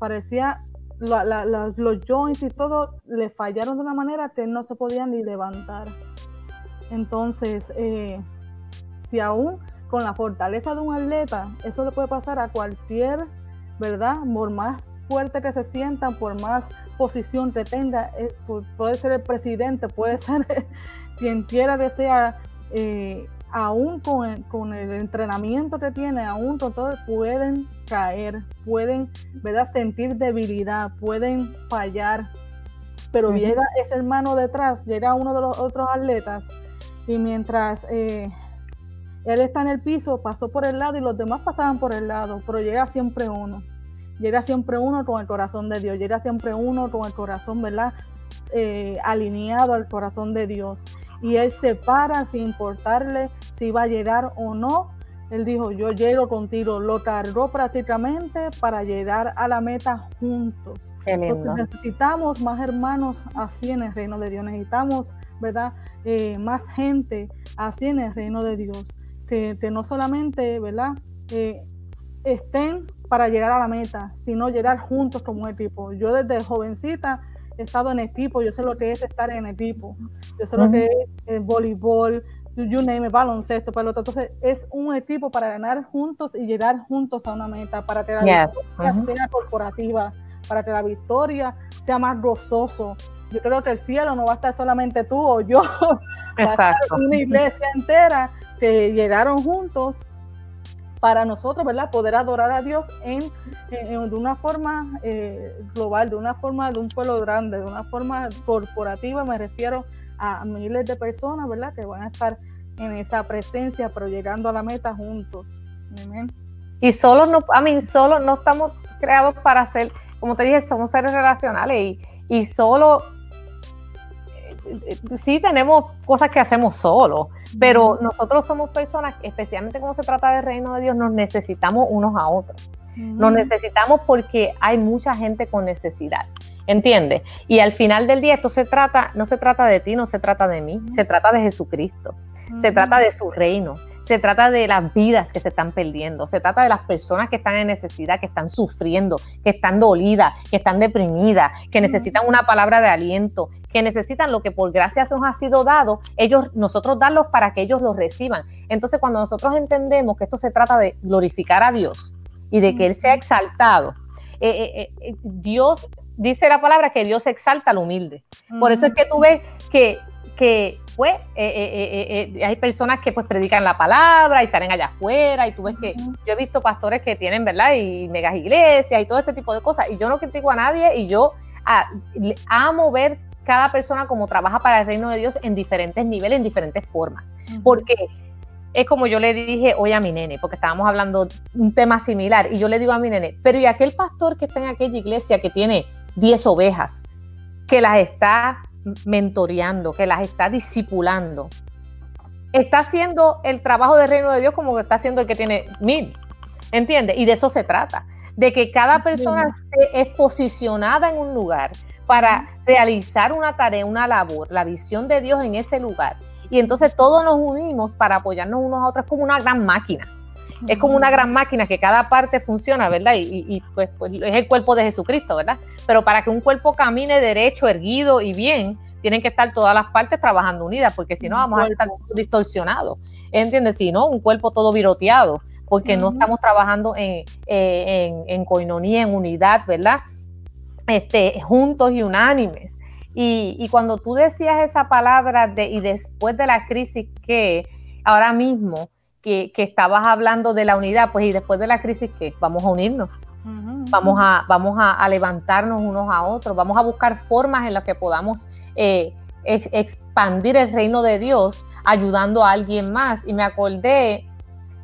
parecía los joints y todo le fallaron de una manera que no se podía ni levantar. Entonces, eh, si aún con la fortaleza de un atleta, eso le puede pasar a cualquier, ¿verdad? Por más fuerte que se sientan, por más posición que tenga, eh, puede ser el presidente, puede ser quien quiera que sea, eh, aún con el, entrenamiento que tiene, aún con todo, pueden caer, pueden ¿verdad? sentir debilidad, pueden fallar, pero llega ese hermano detrás, llega uno de los otros atletas y mientras eh, él está en el piso, pasó por el lado y los demás pasaban por el lado, pero llega siempre uno. Llega siempre uno con el corazón de Dios, llega siempre uno con el corazón, ¿verdad? Eh, alineado al corazón de Dios. Y él se para sin importarle si va a llegar o no. Él dijo, yo llego contigo. Lo cargó prácticamente para llegar a la meta juntos. necesitamos más hermanos así en el reino de Dios. Necesitamos, ¿verdad? Eh, más gente así en el reino de Dios que, no solamente, ¿verdad? Eh, estén para llegar a la meta, sino llegar juntos como equipo. Yo desde jovencita he estado en equipo, yo sé lo que es estar en equipo, yo sé lo que es el voleibol, you name it, baloncesto, pelota. Entonces, es un equipo para ganar juntos y llegar juntos a una meta, para que la victoria sea corporativa, para que la victoria sea más gozoso. Yo creo que el cielo no va a estar solamente tú o yo, Exacto. una iglesia entera que llegaron juntos para nosotros, ¿verdad? Poder adorar a Dios en, de una forma eh, global, de una forma de un pueblo grande, de una forma corporativa, me refiero a miles de personas, ¿verdad? Que van a estar en esa presencia, pero llegando a la meta juntos. Y solo no, a mí, solo no estamos creados para ser, como te dije, somos seres relacionales y, y solo sí tenemos cosas que hacemos solos, pero nosotros somos personas, especialmente cuando se trata del reino de Dios, nos necesitamos unos a otros. Nos necesitamos porque hay mucha gente con necesidad. ¿Entiendes? Y al final del día esto se trata, no se trata de ti, no se trata de mí, se trata de Jesucristo, se trata de su reino, se trata de las vidas que se están perdiendo, se trata de las personas que están en necesidad, que están sufriendo, que están dolidas, que están deprimidas, que necesitan una palabra de aliento, que necesitan lo que por gracia nos ha sido dado, ellos, nosotros darlos para que ellos lo reciban. Entonces, cuando nosotros entendemos que esto se trata de glorificar a Dios y de que Él sea exaltado, eh, eh, eh, Dios dice la palabra que Dios exalta al humilde. Por eso es que tú ves que que pues hay personas que pues predican la palabra y salen allá afuera y tú ves que yo he visto pastores que tienen, ¿verdad? Y megas iglesias y todo este tipo de cosas. Y yo no critico a nadie y yo ah, amo ver cada persona como trabaja para el reino de Dios en diferentes niveles, en diferentes formas, porque es como yo le dije hoy a mi nene, porque estábamos hablando un tema similar y yo le digo a mi nene, pero ¿y aquel pastor que está en aquella iglesia que tiene 10 ovejas, que las está mentoreando, que las está discipulando, está haciendo el trabajo del reino de Dios como que está haciendo el que tiene mil. ¿Entiendes? Y de eso se trata, de que cada persona se es posicionada en un lugar para realizar una tarea, una labor, la visión de Dios en ese lugar. Y entonces todos nos unimos para apoyarnos unos a otros como una gran máquina. Es como una gran máquina que cada parte funciona, ¿verdad? Y, pues, pues, es el cuerpo de Jesucristo, ¿verdad? Pero para que un cuerpo camine derecho, erguido y bien, tienen que estar todas las partes trabajando unidas, porque si no vamos a estar distorsionados. ¿Entiendes? Si no, un cuerpo todo viroteado, porque no estamos trabajando en, en, en coinonía, en unidad, ¿verdad? Este, juntos y unánimes. Y, y, cuando tú decías esa palabra de y después de la crisis que ahora mismo que, estabas hablando de la unidad, pues y después de la crisis, ¿qué? Vamos a unirnos, vamos, a, vamos a, levantarnos unos a otros, vamos a buscar formas en las que podamos eh, expandir el reino de Dios ayudando a alguien más. Y me acordé,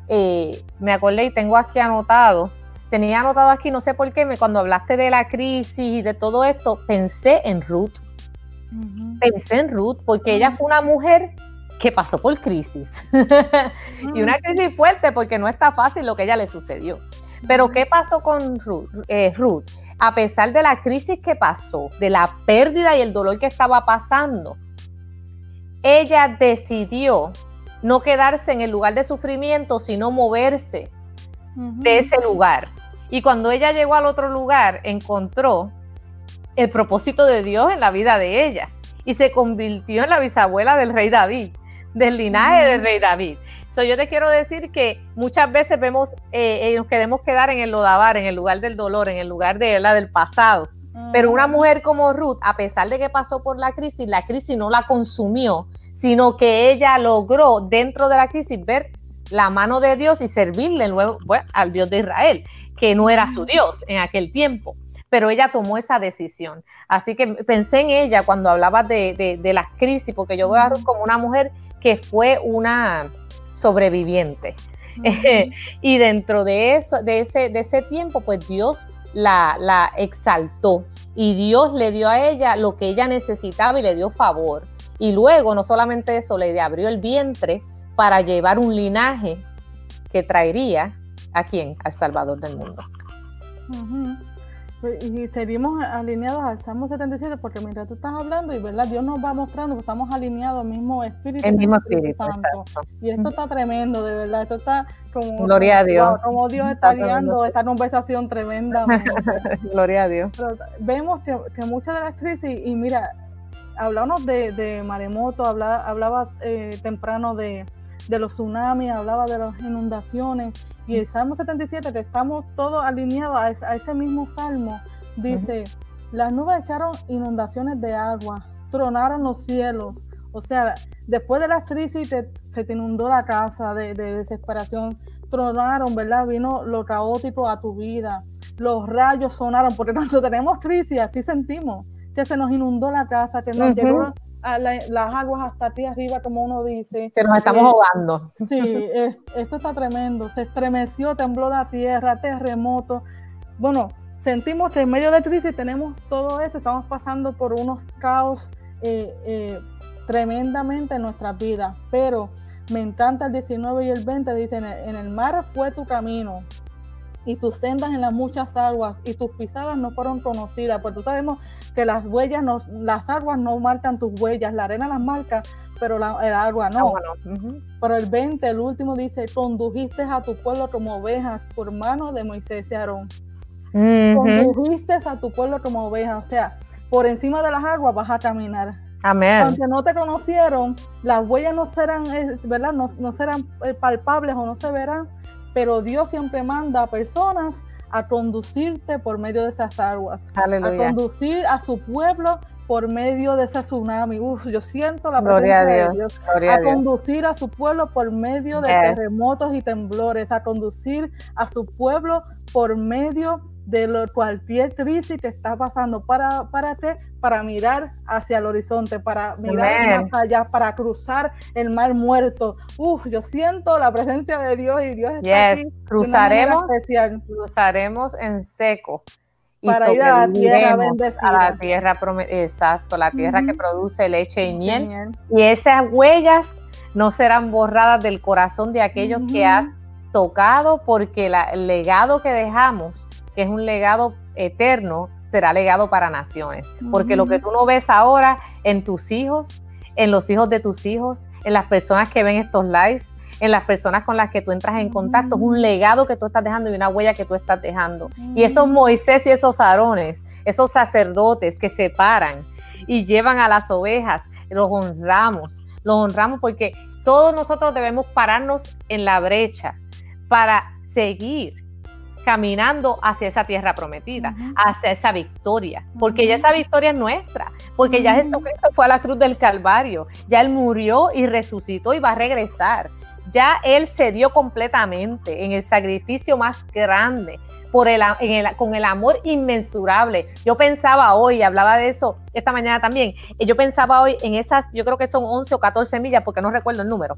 eh, me acordé y tengo aquí anotado, tenía anotado aquí, no sé por qué, me, cuando hablaste de la crisis y de todo esto, pensé en Ruth. Pensé en Ruth, porque ella fue una mujer que pasó por crisis. y una crisis fuerte porque no está fácil lo que a ella le sucedió. Pero ¿qué pasó con eh, Ruth? A pesar de la crisis que pasó, de la pérdida y el dolor que estaba pasando, ella decidió no quedarse en el lugar de sufrimiento, sino moverse de ese lugar. Y cuando ella llegó al otro lugar, encontró el propósito de Dios en la vida de ella y se convirtió en la bisabuela del rey David, del linaje del rey David. So, yo te quiero decir que muchas veces vemos, eh, eh, nos queremos quedar en el lodabar, en el lugar del dolor, en el lugar de la del pasado. Pero una mujer como Ruth, a pesar de que pasó por la crisis, la crisis no la consumió, sino que ella logró dentro de la crisis ver la mano de Dios y servirle nuevo, al Dios de Israel, que no era su Dios en aquel tiempo pero ella tomó esa decisión. Así que pensé en ella cuando hablaba de, de, las crisis, porque yo veo a Ruth como una mujer que fue una sobreviviente. y dentro de eso, de ese, de ese tiempo, pues Dios la, la, exaltó y Dios le dio a ella lo que ella necesitaba y le dio favor. Y luego, no solamente eso, le abrió el vientre para llevar un linaje que traería a quién? Al Salvador del mundo. Y seguimos alineados al Salmo 77 porque mientras tú estás hablando y verdad Dios nos va mostrando que estamos alineados al mismo espíritu, el mismo espíritu, Santo. y esto está tremendo de verdad esto está como gloria a Dios. Como Dios está guiando esta conversación tremenda gloria a Dios. Vemos que, muchas de las crisis y mira hablamos de, de maremoto hablaba, hablaba eh, temprano de, de los tsunamis hablaba de las inundaciones y el Salmo 77, que estamos todos alineados a, ese mismo salmo, dice, las nubes echaron inundaciones de agua, tronaron los cielos. O sea, después de la crisis se te inundó la casa de, desesperación, tronaron, ¿verdad? Vino lo caótico a tu vida, los rayos sonaron, porque cuando tenemos crisis así sentimos, que se nos inundó la casa, que nos llegó las aguas hasta aquí arriba, como uno dice. Que nos estamos ahogando. Sí, esto está tremendo. Se estremeció, tembló la tierra, terremoto. Bueno, sentimos que en medio de crisis tenemos todo esto, estamos pasando por unos caos eh, eh, tremendamente en nuestras vidas, pero me encanta el 19 y el 20, dice, en el mar fue tu camino, y tus sendas en las muchas aguas y tus pisadas no fueron conocidas. Pues tú sabemos que las huellas, no, las aguas no marcan tus huellas, la arena las marca, pero la, el agua no. Pero el 20, el último dice, condujiste a tu pueblo como ovejas por mano de Moisés y Aarón. Condujiste a tu pueblo como ovejas, o sea, por encima de las aguas vas a caminar. Amén. Aunque no te conocieron, las huellas no serán, eh, ¿verdad? No, no serán eh, palpables o no se verán, pero Dios siempre manda a personas a conducirte por medio de esas aguas, a conducir a su pueblo por medio de ese tsunami. Uf, yo siento la presencia de Dios. a, conducir a su pueblo por medio de terremotos y temblores, a conducir a su pueblo por medio de cualquier crisis que está pasando para, para mirar hacia el horizonte, para mirar más allá, para cruzar el mar muerto. Uf, yo siento la presencia de Dios y Dios está aquí. Cruzaremos, cruzaremos en seco. Y para ir a la tierra bendecida. A la tierra, exacto, la tierra que produce leche y miel. Y esas huellas no serán borradas del corazón de aquellos que has tocado, porque el legado que dejamos que es un legado eterno, será legado para naciones. Porque lo que tú no ves ahora en tus hijos, en los hijos de tus hijos, en las personas que ven estos lives, en las personas con las que tú entras en contacto, es un legado que tú estás dejando y una huella que tú estás dejando. Y esos Moisés y esos Aarones, esos sacerdotes que se paran y llevan a las ovejas, los honramos, los honramos porque todos nosotros debemos pararnos en la brecha para seguir caminando hacia esa tierra prometida, hacia esa victoria, porque ya esa victoria es nuestra, porque ya Jesucristo fue a la cruz del Calvario, ya Él murió y resucitó y va a regresar, ya Él se dio completamente en el sacrificio más grande. Por el, con el amor inmensurable. Yo pensaba hoy, hablaba de eso esta mañana también, yo pensaba hoy en esas, yo creo que son 11 o 14 millas, porque no recuerdo el número,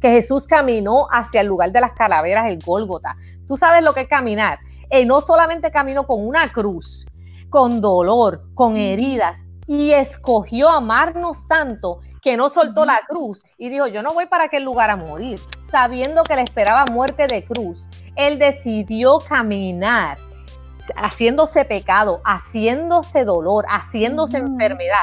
que Jesús caminó hacia el lugar de las calaveras, el Gólgota. Tú sabes lo que es caminar. Él no solamente caminó con una cruz, con dolor, con heridas, y escogió amarnos tanto que no soltó la cruz y dijo, yo no voy para aquel lugar a morir, sabiendo que le esperaba muerte de cruz. Él decidió caminar, haciéndose pecado, haciéndose dolor, haciéndose enfermedad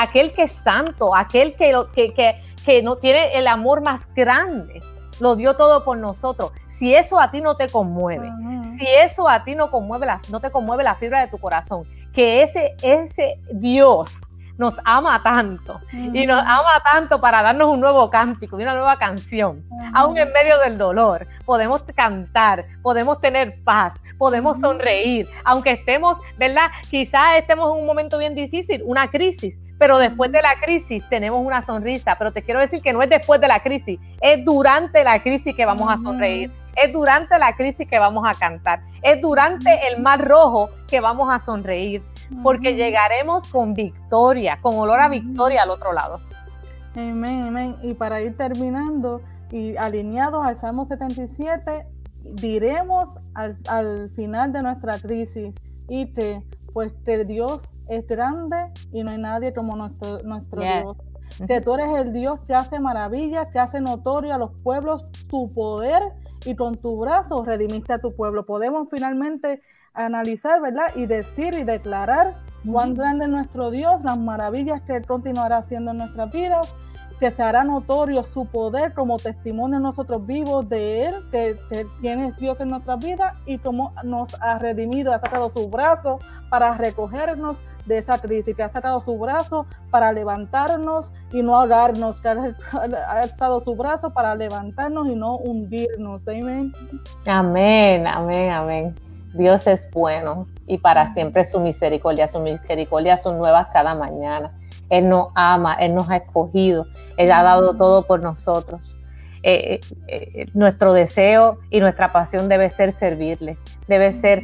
aquel que es santo, aquel que, que, que no tiene el amor más grande, lo dio todo por nosotros. Si eso a ti no te conmueve, si eso a ti no, conmueve la, no te conmueve la fibra de tu corazón, que ese, ese Dios nos ama tanto y nos ama tanto para darnos un nuevo cántico y una nueva canción. Aún en medio del dolor, podemos cantar, podemos tener paz, podemos sonreír, aunque estemos, ¿verdad? Quizás estemos en un momento bien difícil, una crisis, pero después de la crisis tenemos una sonrisa. Pero te quiero decir que no es después de la crisis, es durante la crisis que vamos a sonreír. Es durante la crisis que vamos a cantar. Es durante el mar rojo que vamos a sonreír. Porque llegaremos con victoria, con olor a victoria al otro lado. Amén, amén. Y para ir terminando y alineados al Salmo 77, diremos al, al final de nuestra crisis y que pues que Dios es grande y no hay nadie como nuestro, nuestro Dios. Que tú eres el Dios que hace maravillas, que hace notorio a los pueblos tu poder y con tu brazo redimiste a tu pueblo. Podemos finalmente analizar, ¿verdad? Y decir y declarar cuán grande es nuestro Dios, las maravillas que Él continuará haciendo en nuestras vidas que se hará notorio su poder como testimonio nosotros vivos de Él, que, tiene Dios en nuestra vida y como nos ha redimido, ha sacado su brazo para recogernos de esa crisis, que ha sacado su brazo para levantarnos y no ahogarnos, que ha, alzado su brazo para levantarnos y no hundirnos. Amén. Amén, amén, amén. Dios es bueno y para siempre su misericordia, su misericordia son nuevas cada mañana. Él nos ama, Él nos ha escogido, Él ha dado todo por nosotros. Eh, eh, eh, nuestro deseo y nuestra pasión debe ser servirle, debe ser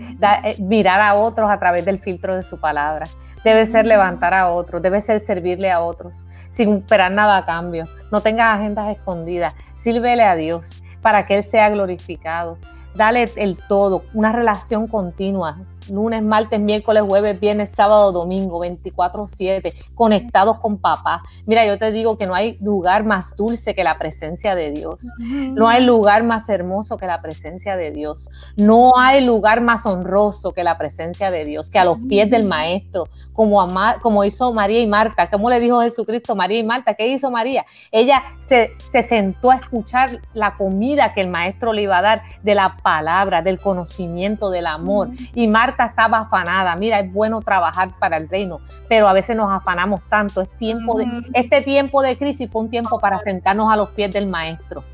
mirar a otros a través del filtro de su palabra, debe ser levantar a otros, debe ser servirle a otros, sin esperar nada a cambio. No tengas agendas escondidas, sírvele a Dios para que Él sea glorificado. Dale el todo, una relación continua, lunes, martes, miércoles, jueves, viernes, sábado, domingo, 24/7, conectados con papá. Mira, yo te digo que no hay lugar más dulce que la presencia de Dios. No hay lugar más hermoso que la presencia de Dios. No hay lugar más honroso que la presencia de Dios, que a los pies del Maestro, como, como hizo María y Marta. ¿Cómo le dijo Jesucristo María y Marta? ¿Qué hizo María? Ella se, se sentó a escuchar la comida que el Maestro le iba a dar de la palabra, del conocimiento, del amor. Y Marta estaba afanada, mira, es bueno trabajar para el reino, pero a veces nos afanamos tanto. Es tiempo de, este tiempo de crisis fue un tiempo para sentarnos a los pies del maestro.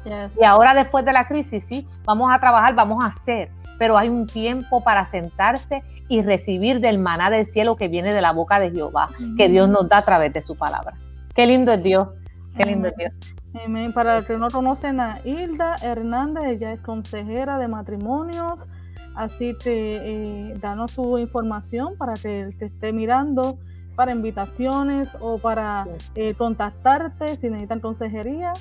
Y ahora después de la crisis, sí, vamos a trabajar, vamos a hacer, pero hay un tiempo para sentarse y recibir del maná del cielo que viene de la boca de Jehová, que Dios nos da a través de su palabra. Qué lindo es Dios, qué lindo es Dios. Para los que no conocen a Hilda Hernández, ella es consejera de matrimonios, Así que eh, danos tu información para que que esté mirando para invitaciones o para eh, contactarte si necesitan consejería.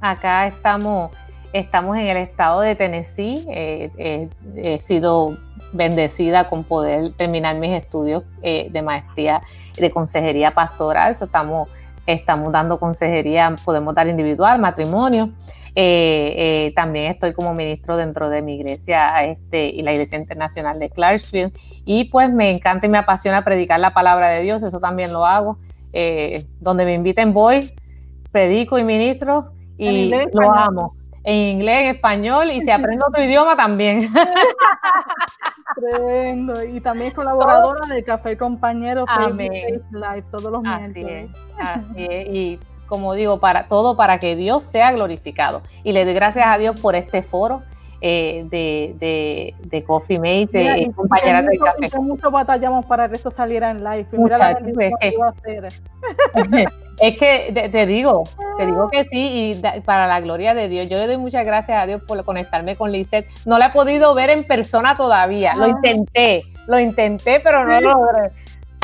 Acá estamos, estamos en el estado de Tennessee. Eh, he sido bendecida con poder terminar mis estudios de maestría de consejería pastoral. Eso estamos, estamos dando consejería, podemos dar individual, matrimonio. Eh, eh, también estoy como ministro dentro de mi iglesia este, y la Iglesia Internacional de Clarksville. Y pues me encanta y me apasiona predicar la palabra de Dios, eso también lo hago. Eh, donde me inviten voy, predico y ministro y lo amo. En inglés, en español y si aprendo otro idioma también. Tremendo. Y también colaboradora del Café Compañero Live todos los miércoles. Así es. Y como digo, para todo para que Dios sea glorificado. Y le doy gracias a Dios por este foro eh, de, de, de, Coffee Mate, de eh, compañeras del café. Mucho batallamos para que esto saliera en live. es, que, te, digo, te digo que sí, y para la gloria de Dios, yo le doy muchas gracias a Dios por conectarme con Lizeth. No la he podido ver en persona todavía, lo ah. intenté, lo intenté, pero no lo logré.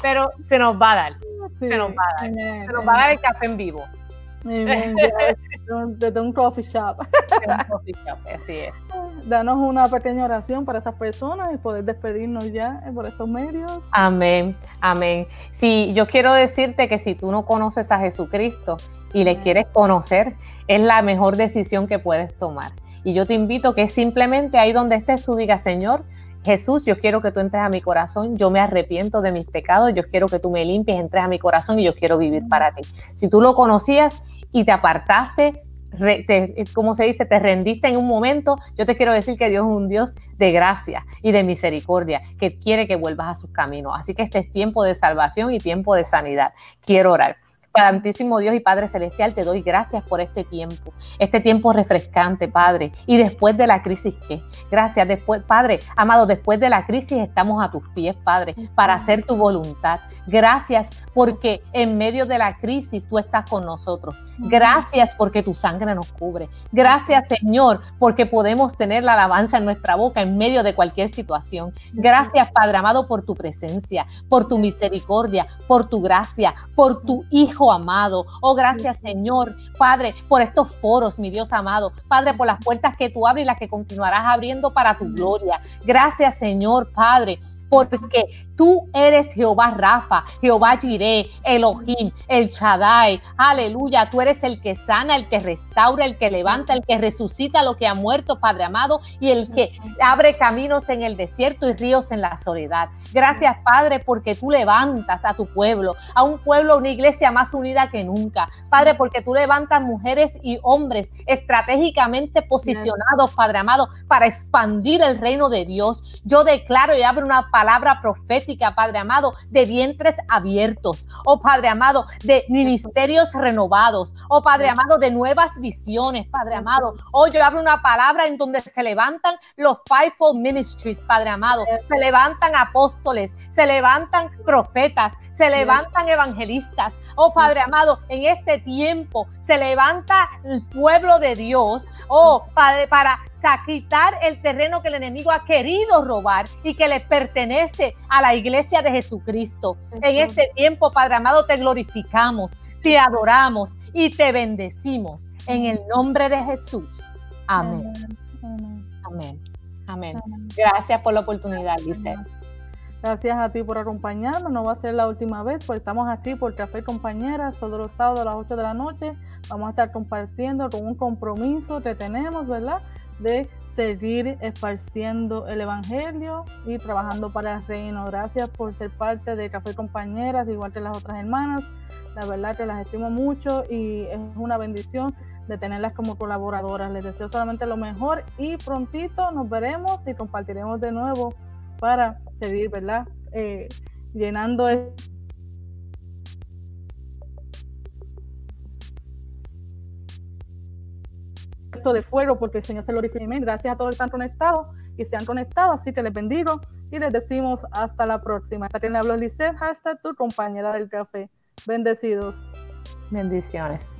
Pero se nos va a dar se nos va a dar. Se nos va a dar el café en vivo. Desde un coffee shop. un coffee shop, así es. Danos una pequeña oración para estas personas y poder despedirnos ya por estos medios. Amén, amén. Sí, yo quiero decirte que si tú no conoces a Jesucristo y le quieres conocer, es la mejor decisión que puedes tomar. Y yo te invito que simplemente ahí donde estés tú digas, Señor, Jesús, yo quiero que tú entres a mi corazón, yo me arrepiento de mis pecados, yo quiero que tú me limpies, entres a mi corazón y yo quiero vivir para ti. Si tú lo conocías y te apartaste, como se dice, te rendiste en un momento, yo te quiero decir que Dios es un Dios de gracia y de misericordia, que quiere que vuelvas a sus caminos. Así que este es tiempo de salvación y tiempo de sanidad. Quiero orar. Santísimo Dios y Padre Celestial, te doy gracias por este tiempo, este tiempo refrescante, Padre. Y después de la crisis, ¿qué? Gracias, después, Padre, amado, después de la crisis estamos a tus pies, Padre, para hacer tu voluntad. Gracias porque en medio de la crisis tú estás con nosotros. Gracias porque tu sangre nos cubre. Gracias, Señor, porque podemos tener la alabanza en nuestra boca en medio de cualquier situación. Gracias, Padre amado, por tu presencia, por tu misericordia, por tu gracia, por tu Hijo amado. Oh, gracias, Señor, Padre, por estos foros, mi Dios amado. Padre, por las puertas que tú abres y las que continuarás abriendo para tu gloria. Gracias, Señor, Padre porque Tú eres Jehová Rafa, Jehová Jireh, Elohim, el Shaddai. Aleluya. Tú eres el que sana, el que restaura, el que levanta, el que resucita lo que ha muerto, Padre amado, y el que abre caminos en el desierto y ríos en la soledad. Gracias, Padre, porque tú levantas a tu pueblo, a un pueblo, una iglesia más unida que nunca. Padre, porque tú levantas mujeres y hombres estratégicamente posicionados, Padre amado, para expandir el reino de Dios. Yo declaro y abro una palabra profética Padre amado, de vientres abiertos, oh Padre amado, de ministerios renovados, oh Padre amado, de nuevas visiones, Padre amado. Oh, yo hablo una palabra en donde se levantan los fivefold ministries, Padre amado, se levantan apóstoles, se levantan profetas, se levantan evangelistas. Oh Padre amado, en este tiempo se levanta el pueblo de Dios, oh Padre, para quitar el terreno que el enemigo ha querido robar y que le pertenece a la iglesia de Jesucristo. En este tiempo, Padre amado, te glorificamos, te adoramos y te bendecimos en el nombre de Jesús. Amén. Amén. Amén. Gracias por la oportunidad, dice. Gracias a ti por acompañarnos. No va a ser la última vez, porque estamos aquí por Café Compañeras todos los sábados a las 8 de la noche. Vamos a estar compartiendo con un compromiso que tenemos, ¿verdad? De seguir esparciendo el Evangelio y trabajando para el reino. Gracias por ser parte de Café Compañeras, igual que las otras hermanas. La verdad que las estimo mucho y es una bendición de tenerlas como colaboradoras. Les deseo solamente lo mejor y prontito nos veremos y compartiremos de nuevo para seguir, ¿verdad? Eh, llenando esto de fuego porque el Señor se lo glorifique. Gracias a todos los que están conectados y se han conectado, así que les bendigo y les decimos hasta la próxima. Hasta que le habló Lisette, hashtag tu compañera del café. Bendecidos. Bendiciones.